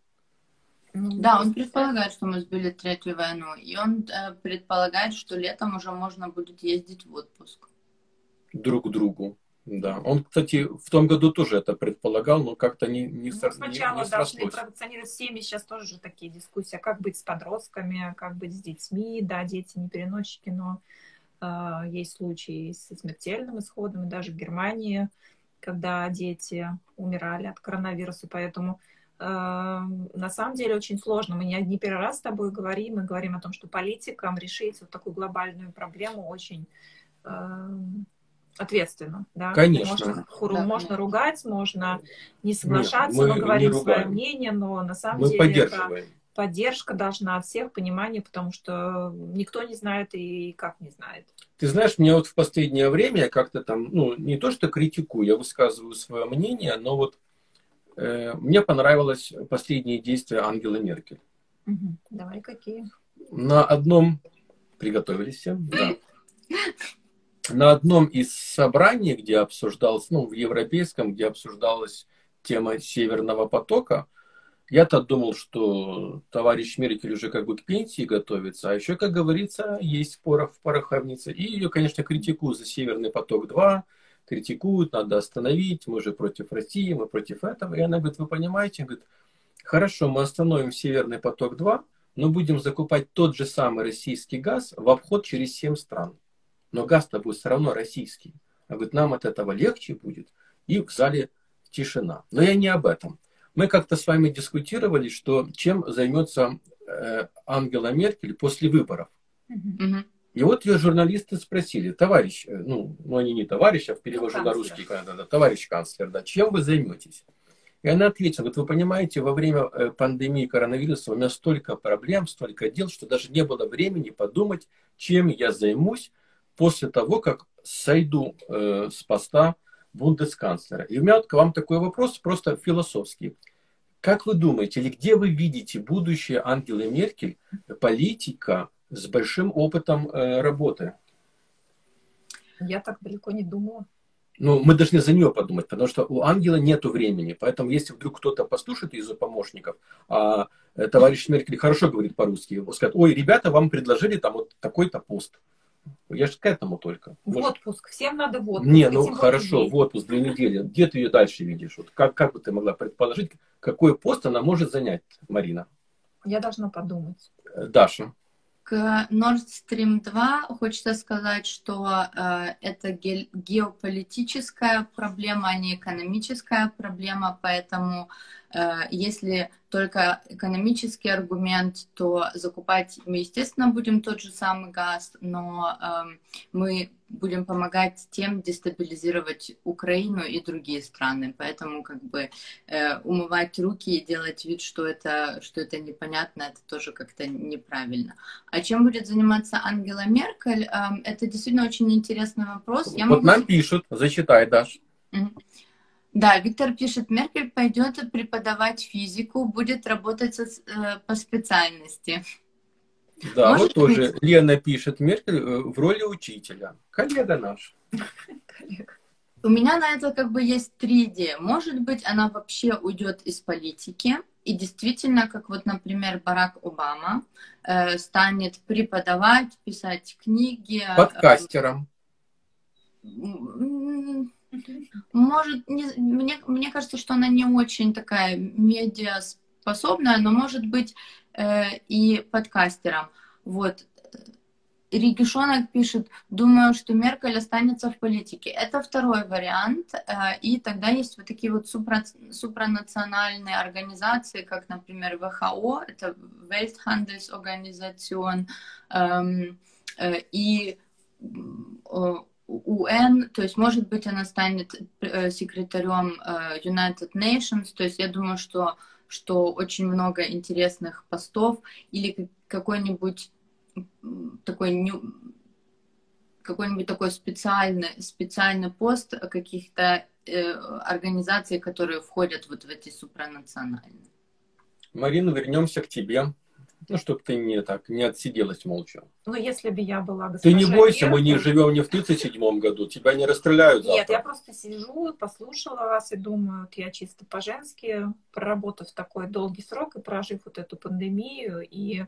Да, он предполагает, что мы сбили третью войну. И он э, предполагает, что летом уже можно будет ездить в отпуск. Друг к другу. Да. Он, кстати, в том году тоже это предполагал, но как-то не, не, ну, сначала не, не должны провокационировать семьи, сейчас тоже же такие дискуссии, как быть с подростками, как быть с детьми. Да, дети не переносчики, но а, есть случаи со смертельным исходом, и даже в Германии, когда дети умирали от коронавируса. Поэтому а, на самом деле очень сложно. Мы не, не первый раз с тобой говорим, мы говорим о том, что политикам решить вот такую глобальную проблему очень а, ответственно. Да? Конечно. Можно, хуру, да, можно конечно. ругать, можно не соглашаться, Нет, мы, мы говорим свое мнение, но на самом мы деле поддерживаем. это поддержка должна от всех, понимание, потому что никто не знает и как не знает. Ты знаешь, мне вот в последнее время я как-то там, ну, не то что критикую, я высказываю свое мнение, но вот э, мне понравилось последнее действие Ангелы Меркель. Угу. Давай, какие? На одном... Приготовились все? Да. На одном из собраний, где обсуждалось, ну, в европейском, где обсуждалась тема Северного потока, я-то думал, что товарищ Меркель уже как бы к пенсии готовится, а еще, как говорится, есть порох в пороховнице. И ее, конечно, критикуют за Северный поток-2, критикуют, надо остановить, мы же против России, мы против этого. И она говорит, вы понимаете, говорит, хорошо, мы остановим Северный поток-2, но будем закупать тот же самый российский газ в обход через 7 стран. Но газ-то будет все равно российский. А говорит, нам от этого легче будет. И в зале тишина. Но я не об этом. Мы как-то с вами дискутировали, что чем займется э, Ангела Меркель после выборов. Mm-hmm. И вот ее журналисты спросили, товарищ, э, ну, ну они не товарищ, а в переводе на русский, да, да, товарищ канцлер, да, чем вы займетесь? И она ответила, вот вы понимаете, во время э, пандемии коронавируса у меня столько проблем, столько дел, что даже не было времени подумать, чем я займусь после того, как сойду э, с поста бундесканцлера. И у меня вот к вам такой вопрос, просто философский. Как вы думаете, или где вы видите будущее Ангелы Меркель, политика с большим опытом э, работы? Я так далеко не думала. Ну, мы должны за нее подумать, потому что у ангела нет времени. Поэтому, если вдруг кто-то послушает из помощников, а э, товарищ Меркель хорошо говорит по-русски, скажет, ой, ребята, вам предложили там вот такой-то пост. Я же к этому только. В Может... отпуск. Всем надо в отпуск. Не, ну хорошо, людей. в отпуск две недели. Где ты ее дальше видишь? Вот как, как бы ты могла предположить, какой пост она может занять, Марина? Я должна подумать. Э, Даша. К Nord Stream 2 хочется сказать, что э, это ге- геополитическая проблема, а не экономическая проблема, поэтому если только экономический аргумент, то закупать мы, естественно, будем тот же самый газ, но э, мы будем помогать тем дестабилизировать Украину и другие страны. Поэтому как бы э, умывать руки и делать вид, что это, что это непонятно, это тоже как-то неправильно. А чем будет заниматься Ангела Меркель? Э, это действительно очень интересный вопрос. Я вот могу... нам пишут, зачитай, Даш. Да, Виктор пишет, Меркель пойдет преподавать физику, будет работать со, э, по специальности. Да, Может вот быть... тоже Лена пишет, Меркель э, в роли учителя. Коллега наш. У меня на это как бы есть три идеи. Может быть, она вообще уйдет из политики, и действительно, как вот, например, Барак Обама э, станет преподавать, писать книги. Э, Подкастером. Э, может, не, мне, мне кажется, что она не очень такая медиа способная, но может быть э, и подкастером. Вот. Ригишонок пишет, думаю, что Меркель останется в политике. Это второй вариант. Э, и тогда есть вот такие вот супра, супранациональные организации, как, например, ВХО, это Welthandelsorganisation, эм, э, и УН, то есть, может быть, она станет э, секретарем United Nations, то есть я думаю, что, что очень много интересных постов или какой-нибудь такой какой-нибудь такой специальный, специальный пост каких-то э, организаций, которые входят вот в эти супранациональные. Марина, вернемся к тебе. Ну, чтобы ты не так, не отсиделась молча. Ну, если бы я была госпожа Ты не бойся, Меркель... мы не живем не в 37 году, тебя не расстреляют завтра. Нет, я просто сижу, послушала вас и думаю, вот я чисто по-женски, проработав такой долгий срок и прожив вот эту пандемию, и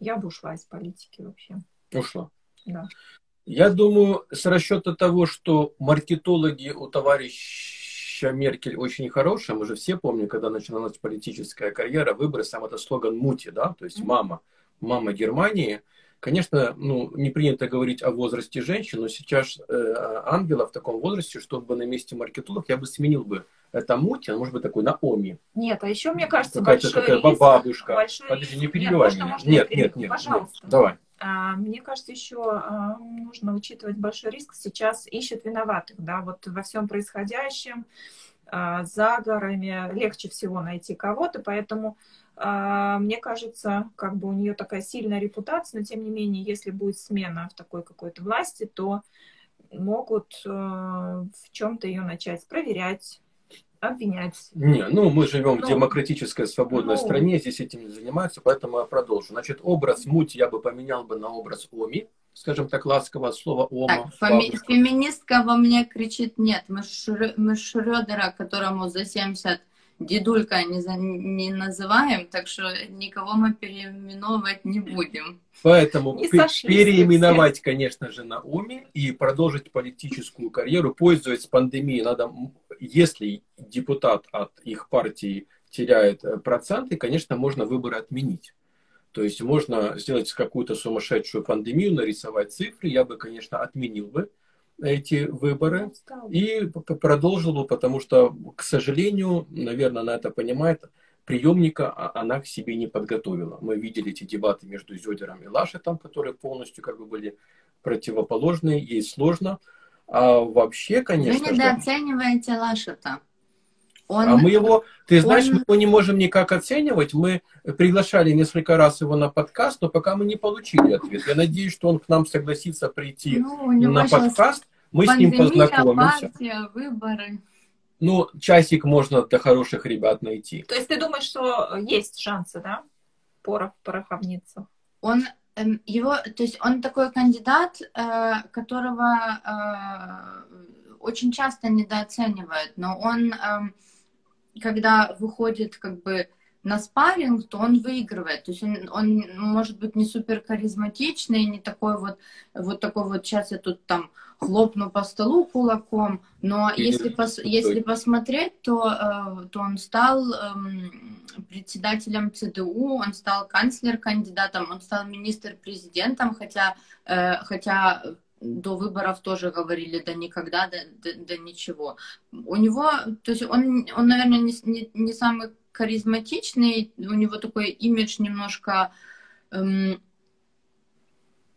я бы ушла из политики вообще. Ушла? Да. Я думаю, с расчета того, что маркетологи у товарища Меркель очень хорошие, мы же все помним, когда начиналась политическая карьера, выборы, сам это слоган Мути, да, то есть мама, мама Германии. Конечно, ну, не принято говорить о возрасте женщин, но сейчас э, Ангела в таком возрасте, чтобы на месте маркетолог я бы сменил бы это Мути, может быть такой Наоми. Нет, а еще, мне кажется, большой какая риск. бабушка. Большой Подожди, не перебивай нет, меня. Можно, нет, я нет, нет, Пожалуйста. Нет, давай. А, мне кажется, еще а, нужно учитывать большой риск. Сейчас ищет виноватых, да, вот во всем происходящем, а, за горами легче всего найти кого-то, поэтому мне кажется, как бы у нее такая сильная репутация, но тем не менее, если будет смена в такой какой-то власти, то могут в чем-то ее начать проверять, обвинять. Не, ну мы живем ну, в демократической свободной ну, стране, здесь этим не занимаются, поэтому я продолжу. Значит, образ муть я бы поменял бы на образ Оми, скажем так, ласково слово Ома. Так, феми- феминистка во мне кричит нет. Мы, Шр- мы Шрёдера, которому за 70 дедулька не, за, не называем, так что никого мы переименовывать не будем. Поэтому не переименовать, конечно же, Науми и продолжить политическую карьеру, пользуясь пандемией. Надо, если депутат от их партии теряет э, проценты, конечно, можно выборы отменить. То есть можно сделать какую-то сумасшедшую пандемию, нарисовать цифры. Я бы, конечно, отменил бы эти выборы и продолжил бы, потому что, к сожалению, наверное, она это понимает, приемника а она к себе не подготовила. Мы видели эти дебаты между Зёдером и Лашетом, которые полностью как бы были противоположные, ей сложно. А вообще, конечно... Вы недооцениваете Лашета. Он... А мы его, ты знаешь, он... мы его не можем никак оценивать. Мы приглашали несколько раз его на подкаст, но пока мы не получили ответ. Я надеюсь, что он к нам согласится прийти ну, на подкаст. Мы с ним познакомимся. Партия, выборы. Ну, часик можно для хороших ребят найти. То есть ты думаешь, что есть шансы, да? Порох в пороховницах. Он эм, его, то есть он такой кандидат, э, которого э, очень часто недооценивают, но он, эм, когда выходит как бы на спарринг, то он выигрывает. То есть он, он может быть не супер харизматичный, не такой вот, вот такой вот, сейчас я тут там хлопну по столу кулаком, но Или если, пос, если посмотреть, то, э, то он стал э, председателем ЦДУ, он стал канцлер-кандидатом, он стал министр-президентом, хотя, э, хотя до выборов тоже говорили, да никогда, да, да, да ничего. У него, то есть он, он наверное, не, не, не самый харизматичный, у него такой имидж немножко, эм,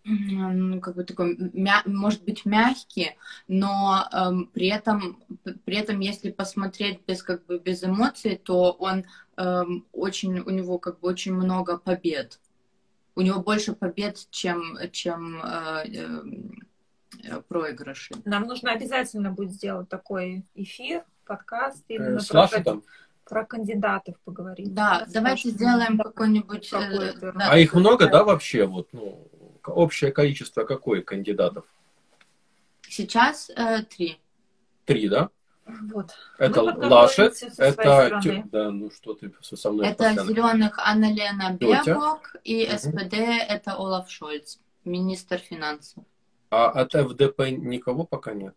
ну, как бы такой, мя, может быть, мягкий, но эм, при этом, при этом, если посмотреть без, как бы, без эмоций, то он эм, очень, у него как бы очень много побед. У него больше побед, чем, чем э, э, проигрыши. Нам нужно обязательно будет сделать такой эфир, подкаст именно э, про, там? про кандидатов поговорить. Да, давайте сделаем какой-нибудь. Какой э, да, а их много, да, вообще? Вот, ну, общее количество какое кандидатов? Сейчас э, три. Три, да? Вот. Это Лашет, это да, ну что ты со мной Это постоянно. зеленых Анна-Лена Бергок и угу. СПД это Олаф Шольц, министр финансов. А от ФДП никого пока нет?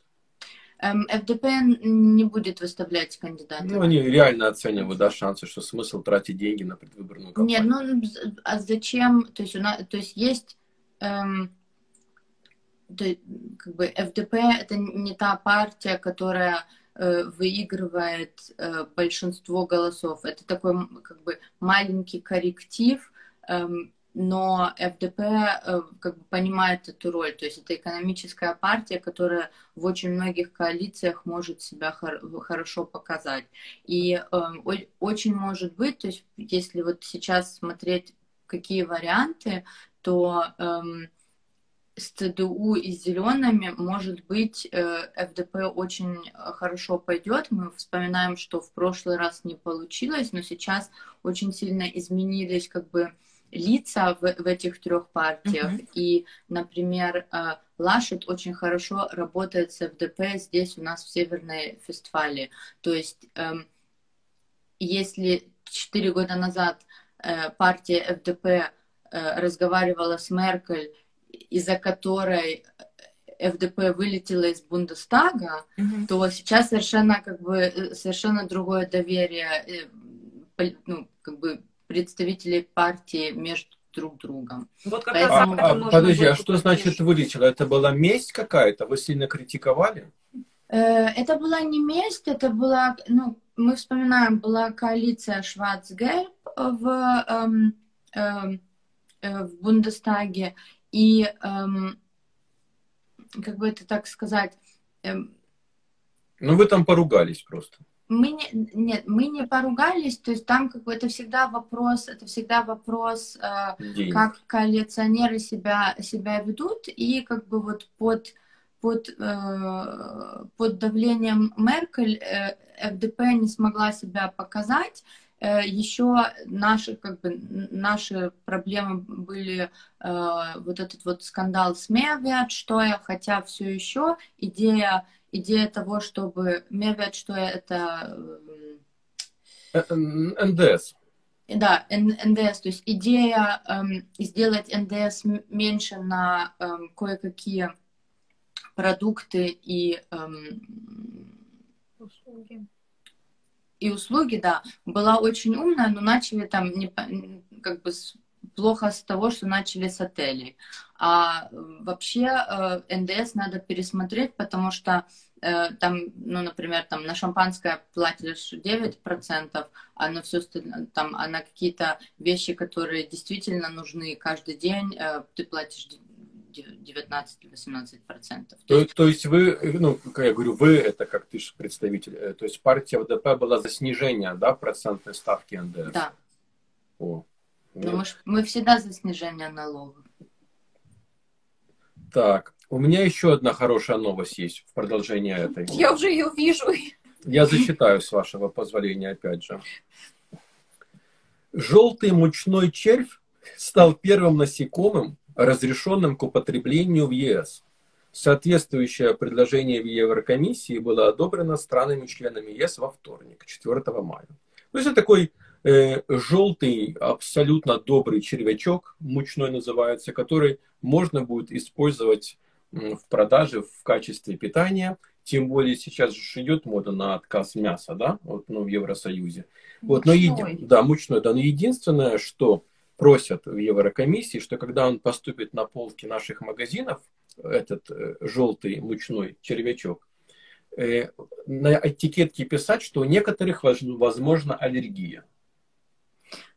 Эм, ФДП не будет выставлять кандидата. Ну, они реально оценивают, да, шансы, что смысл тратить деньги на предвыборную кампанию. Нет, ну, а зачем? То есть, у нас, то есть есть... Эм, то, как бы ФДП это не та партия, которая э, выигрывает э, большинство голосов. Это такой как бы маленький корректив, эм, но ФДП э, как бы понимает эту роль, то есть это экономическая партия, которая в очень многих коалициях может себя хор хорошо показать. И э, очень может быть, то есть если вот сейчас смотреть, какие варианты, то э, с ЦДУ и зелеными, может быть, э, ФДП очень хорошо пойдет. Мы вспоминаем, что в прошлый раз не получилось, но сейчас очень сильно изменились как бы лица в, в этих трех партиях. Mm-hmm. И, например, э, Лашет очень хорошо работает с ФДП здесь у нас в Северной Фестфалии. То есть, эм, если четыре года назад э, партия ФДП э, разговаривала с Меркель, из-за которой ФДП вылетела из Бундестага, mm-hmm. то сейчас совершенно как бы совершенно другое доверие, ну, как бы представителей партии между друг другом. Вот как Поэтому... а, а, подожди, а что значит вылетела? Это была месть какая-то? Вы сильно критиковали? Э, это была не месть, это была, ну, мы вспоминаем, была коалиция Шварцгельб в, эм, эм, э, в Бундестаге, и, эм, как бы это так сказать... Эм, ну, вы там поругались просто мы не, нет, мы не поругались, то есть там как бы это всегда вопрос, это всегда вопрос, э, как коалиционеры себя, себя ведут, и как бы вот под, под, э, под давлением Меркель э, ФДП не смогла себя показать, э, еще наши, как бы, наши проблемы были э, вот этот вот скандал с Мевиат, что я, хотя все еще идея идея того, чтобы Мервят, что это... Э, НДС. Да, НДС, то есть идея эм, сделать НДС меньше на эм, кое-какие продукты и эм, услуги. И услуги, да, была очень умная, но начали там не, как бы плохо с того, что начали с отелей. А вообще э, НДС надо пересмотреть, потому что э, там, ну, например, там на шампанское платишь 9%, а на все там, а на какие-то вещи, которые действительно нужны каждый день, э, ты платишь 19-18 процентов. То, то есть вы, ну, как я говорю, вы, это как ты же представитель, то есть партия ВДП была за снижение, да, процентной ставки НДС? Да. О. Ну, мы, всегда за снижение налогов. Так, у меня еще одна хорошая новость есть в продолжение этой. Я уже ее вижу. Я зачитаю, с вашего позволения, опять же. Желтый мучной червь стал первым насекомым, разрешенным к употреблению в ЕС. Соответствующее предложение в Еврокомиссии было одобрено странами-членами ЕС во вторник, 4 мая. То есть это такой желтый, абсолютно добрый червячок, мучной называется, который можно будет использовать в продаже в качестве питания. Тем более сейчас же идет мода на отказ мяса, да, вот, ну, в Евросоюзе. Вот, но еди... Да, мучной, да, но единственное, что просят в Еврокомиссии, что когда он поступит на полки наших магазинов, этот э, желтый мучной червячок, э, на этикетке писать, что у некоторых возможно аллергия.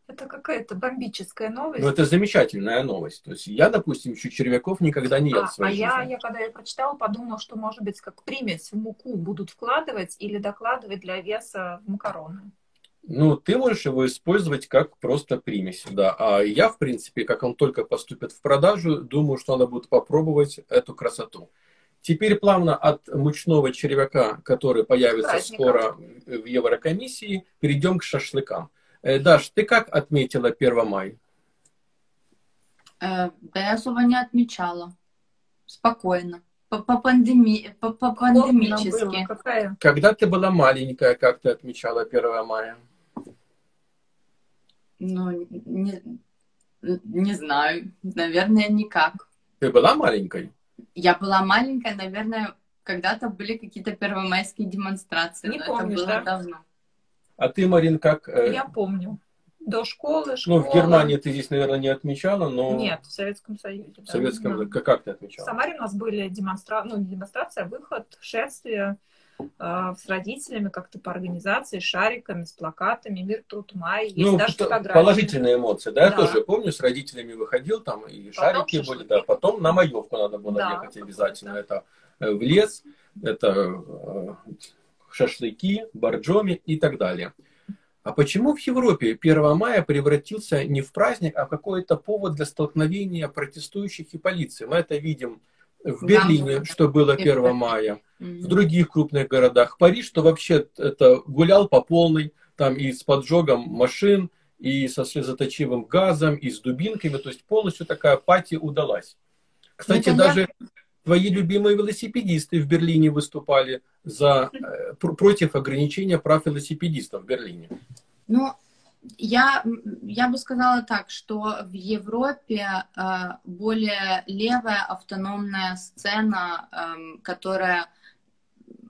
Это какая-то бомбическая новость. Ну, это замечательная новость. То есть я, допустим, еще червяков никогда не ел а, в своей а жизни. я, я, когда я прочитала, подумала, что, может быть, как примесь в муку будут вкладывать или докладывать для веса в макароны. Ну, ты можешь его использовать как просто примесь, да. А я, в принципе, как он только поступит в продажу, думаю, что надо будет попробовать эту красоту. Теперь плавно от мучного червяка, который появится Праздником. скоро в Еврокомиссии, перейдем к шашлыкам. Э, Даш, ты как отметила 1 мая? Э, да я особо не отмечала. Спокойно. По, по, пандемии, по. Какая? Когда ты была маленькая, как ты отмечала 1 мая? Ну, не, не знаю. Наверное, никак. Ты была маленькой? Я была маленькая, наверное, когда-то были какие-то первомайские демонстрации, Не но помнишь, это было да? давно. А ты, Марин, как... э, Я помню. До школы, ну, школа. в Германии ты здесь, наверное, не отмечала, но... Нет, в Советском Союзе. В да. Советском... Да. Как, ты В отмечала? Самаре у нас были демонстрации, ну, не демонстрация, а выход, шествие э, с родителями как-то по организации, шариками, с плакатами, мир, труд, май. Есть ну, даже фотографии. положительные эмоции, да? Я Да. тоже помню, с родителями выходил там, и шарики были, шашлыки. да. Потом на маевку надо было Да, ехать обязательно. Это э, в лес, это шашлыки, боржоми и так далее. А почему в Европе 1 мая превратился не в праздник, а в какой-то повод для столкновения протестующих и полиции? Мы это видим в Берлине, что было И в 1 мая, в других крупных городах. Париж, то вообще это гулял по полной, там и с поджогом машин, и со слезоточивым газом, и с дубинками. То есть полностью такая пати удалась. Кстати, Ну, даже твои любимые велосипедисты в Берлине выступали за, э, пр- против ограничения прав велосипедистов в Берлине. Ну, я, я бы сказала так, что в Европе э, более левая автономная сцена, эм, которая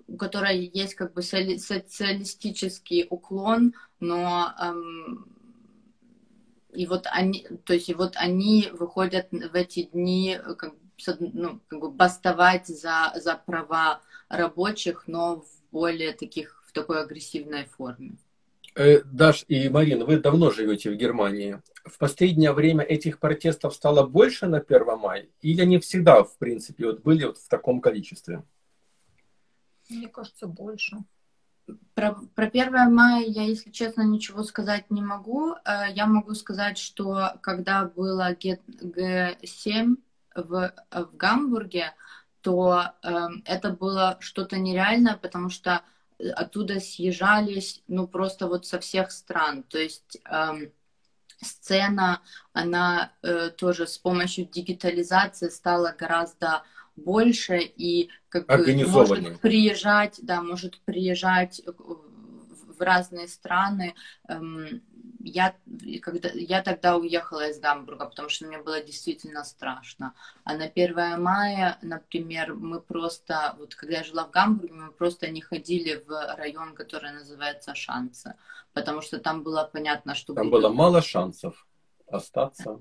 у которой есть как бы социалистический уклон, но эм, и вот они, то есть и вот они выходят в эти дни э, как, бы ну, как бы бастовать за, за права рабочих, но в более таких, в такой агрессивной форме. Э, Даш и Марина, вы давно живете в Германии. В последнее время этих протестов стало больше на 1 мая? Или они всегда, в принципе, вот были вот в таком количестве? Мне кажется, больше. Про, про 1 мая я, если честно, ничего сказать не могу. Э, Я могу сказать, что когда было Г- Г7 в, в Гамбурге, то эм, это было что-то нереальное, потому что оттуда съезжались, ну, просто вот со всех стран. То есть эм, сцена, она э, тоже с помощью дигитализации стала гораздо больше и как бы может приезжать, да, может приезжать э, в в разные страны. Эм, Я, когда, я тогда уехала из Гамбурга, потому что мне было действительно страшно. А на 1 мая, например, мы просто, вот когда я жила в Гамбурге, мы просто не ходили в район, который называется Шанцы, потому что там было понятно, что Там будут- было мало шансов остаться.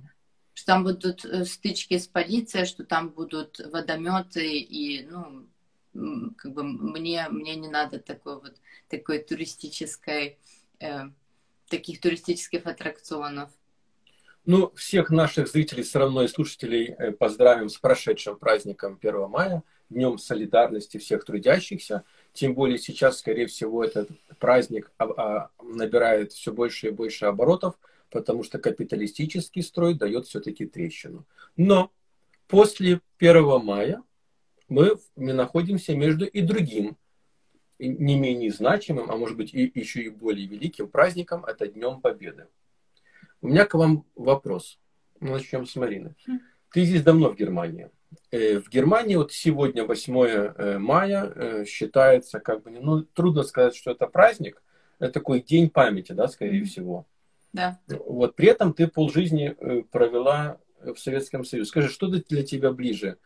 что там будут э, стычки с полицией, что там будут водометы и, ну, как бы мне, мне не надо такой вот, такой туристической, э, таких туристических аттракционов. Ну, всех наших зрителей все равно и слушателей э, поздравим с прошедшим праздником 1 мая, Днем солидарности всех трудящихся. Тем более сейчас, скорее всего, этот праздник а, а, набирает все больше и больше оборотов, потому что капиталистический строй дает все-таки трещину. Но после 1 мая мы, находимся между и другим, не менее значимым, а может быть и еще и более великим праздником, это Днем Победы. У меня к вам вопрос. Мы начнем с Марины. Хм. Ты здесь давно в Германии. Э, В Германии вот сегодня, 8 э, мая, э, считается как бы, ну, трудно сказать, что это праздник. Это такой день памяти, да, скорее Мгм. всего. Да. Вот при этом ты полжизни провела в Советском Союзе. Скажи, что для тебя ближе?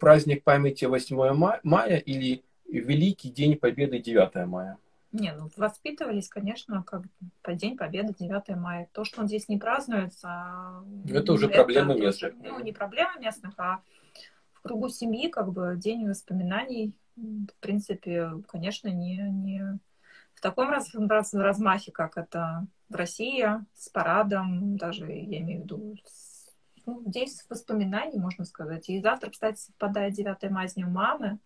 Праздник памяти 8 ма- мая или Великий День Победы 9 мая? Не, ну воспитывались, конечно, как по День Победы, 9 мая. То, что он здесь не празднуется, а, Это уже проблемы тоже, местных. Ну, не проблемы местных, а в кругу семьи, как бы, день воспоминаний, в принципе, конечно, не, не в таком раз, раз- размахе, как это в России, с парадом, даже, я имею в виду, с- ну, здесь воспоминаний, можно сказать. И завтра, кстати, совпадает 9 мая с Днем мамы,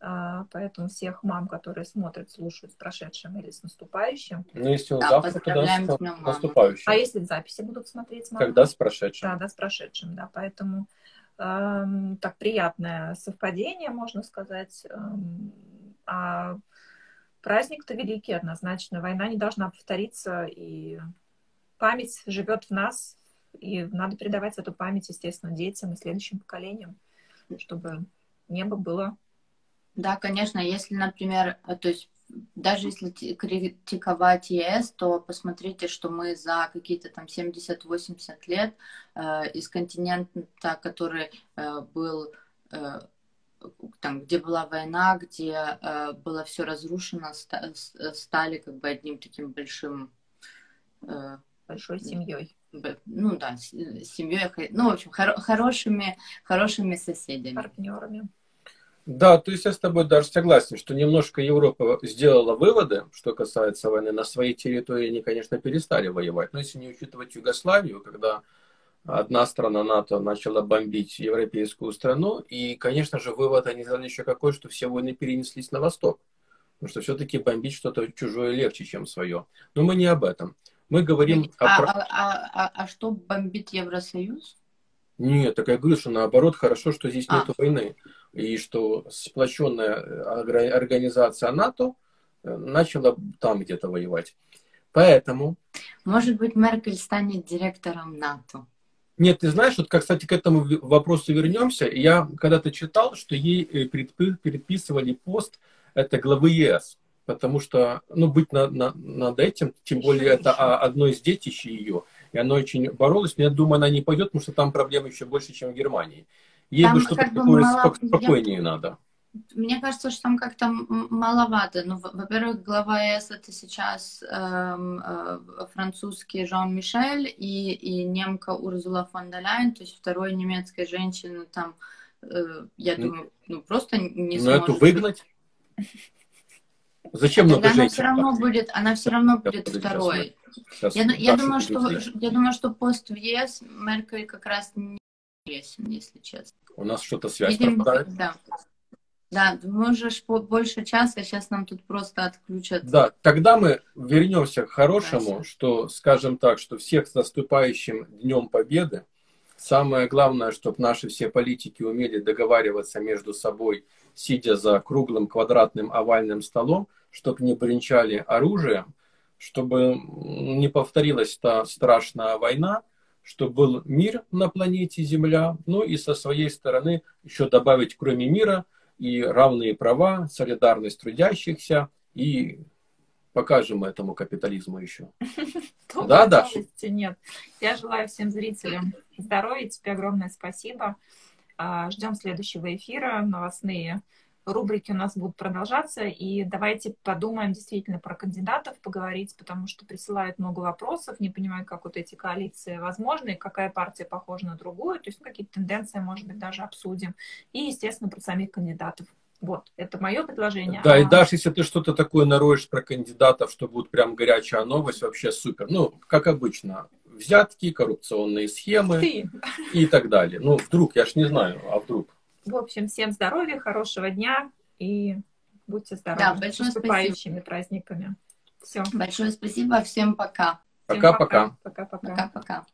поэтому всех мам, которые смотрят, слушают с прошедшим или с наступающим. Ну, если Да, завтра, то да, с мамы. наступающим. А если записи будут смотреть с мамой? Когда с прошедшим? Да, да, с прошедшим, да. Поэтому эм, так приятное совпадение, можно сказать. Эм, а праздник-то великий однозначно. Война не должна повториться, и память живет в нас, и надо передавать эту память, естественно, детям и следующим поколениям, чтобы небо было Да, конечно, если, например, э, то есть даже если ти- критиковать ЕС, то посмотрите, что мы за какие-то там 70-80 лет э, из континента, который э, был э, там, где была война, где э, было все разрушено, ста- стали как бы одним таким большим... Э, Большой семьей. Ну да, семьей, ну, в общем, хоро- хорошими, хорошими соседями. Партнерами. Да, то есть я с тобой даже согласен, что немножко Европа сделала выводы, что касается войны. На своей территории они, конечно, перестали воевать. Но если не учитывать Югославию, когда одна страна НАТО начала бомбить европейскую страну, и, конечно же, вывод они сделали еще какой, что все войны перенеслись на восток. Потому что все-таки бомбить что-то чужое легче, чем свое. Но мы не об этом. Мы говорим а, о... А, а, а, а что бомбит Евросоюз? Нет, так я говорю, что наоборот, хорошо, что здесь а. нет войны. И что сплоченная э, организация НАТО э, начала там где-то воевать. Поэтому... Может быть, Меркель станет директором НАТО. Нет, ты знаешь, вот, как, кстати, к этому вопросу вернемся. Я когда-то читал, что ей э, предписывали пост это главы ЕС, потому что, ну, быть на, на, над этим, тем более это одно из детищ ее, и она очень боролась, но я думаю, она не пойдет, потому что там проблемы еще больше, чем в Германии. Ей там бы что-то такое мало... спокойнее я... надо. Мне кажется, что там как-то маловато. Ну, во-первых, глава ЕС это сейчас эм, э, французский Жан-Мишель и, и немка Урзула фон де Ляйен, то есть второй немецкой женщины там, э, я ну, думаю, ну просто не ну, сможет... эту выгнать? Зачем много женщин? Она все равно будет, она все равно будет второй. Сейчас я, я, думаю, что, я думаю, что пост в ЕС Меркель как раз интересен, если честно. У нас что-то связь Видим, пропадает? Да. Да, можешь больше часа, сейчас нам тут просто отключат. Да, тогда мы вернемся к хорошему, да, что, скажем так, что всех с наступающим Днем Победы. Самое главное, чтобы наши все политики умели договариваться между собой, сидя за круглым, квадратным, овальным столом, чтобы не бренчали оружием, чтобы не повторилась та страшная война, чтобы был мир на планете Земля, ну и со своей стороны еще добавить, кроме мира, и равные права, солидарность трудящихся, и покажем этому капитализму еще. Да, да. Нет. Я желаю всем зрителям здоровья. Тебе огромное спасибо. А, ждем следующего эфира, новостные рубрики у нас будут продолжаться, и давайте подумаем действительно про кандидатов, поговорить, потому что присылают много вопросов, не понимаю, как вот эти коалиции возможны, какая партия похожа на другую, то есть какие-то тенденции, может быть, даже обсудим, и, естественно, про самих кандидатов. Вот, это мое предложение. Да, а... и даже если ты что-то такое нароешь про кандидатов, что будет прям горячая новость, вообще супер. Ну, как обычно, взятки, коррупционные схемы ты. и так далее. Ну, вдруг, я ж не знаю, а вдруг. В общем, всем здоровья, хорошего дня и будьте здоровы. Да, большое с наступающими спасибо. праздниками. Все. Большое спасибо, всем пока. Пока-пока. Пока-пока.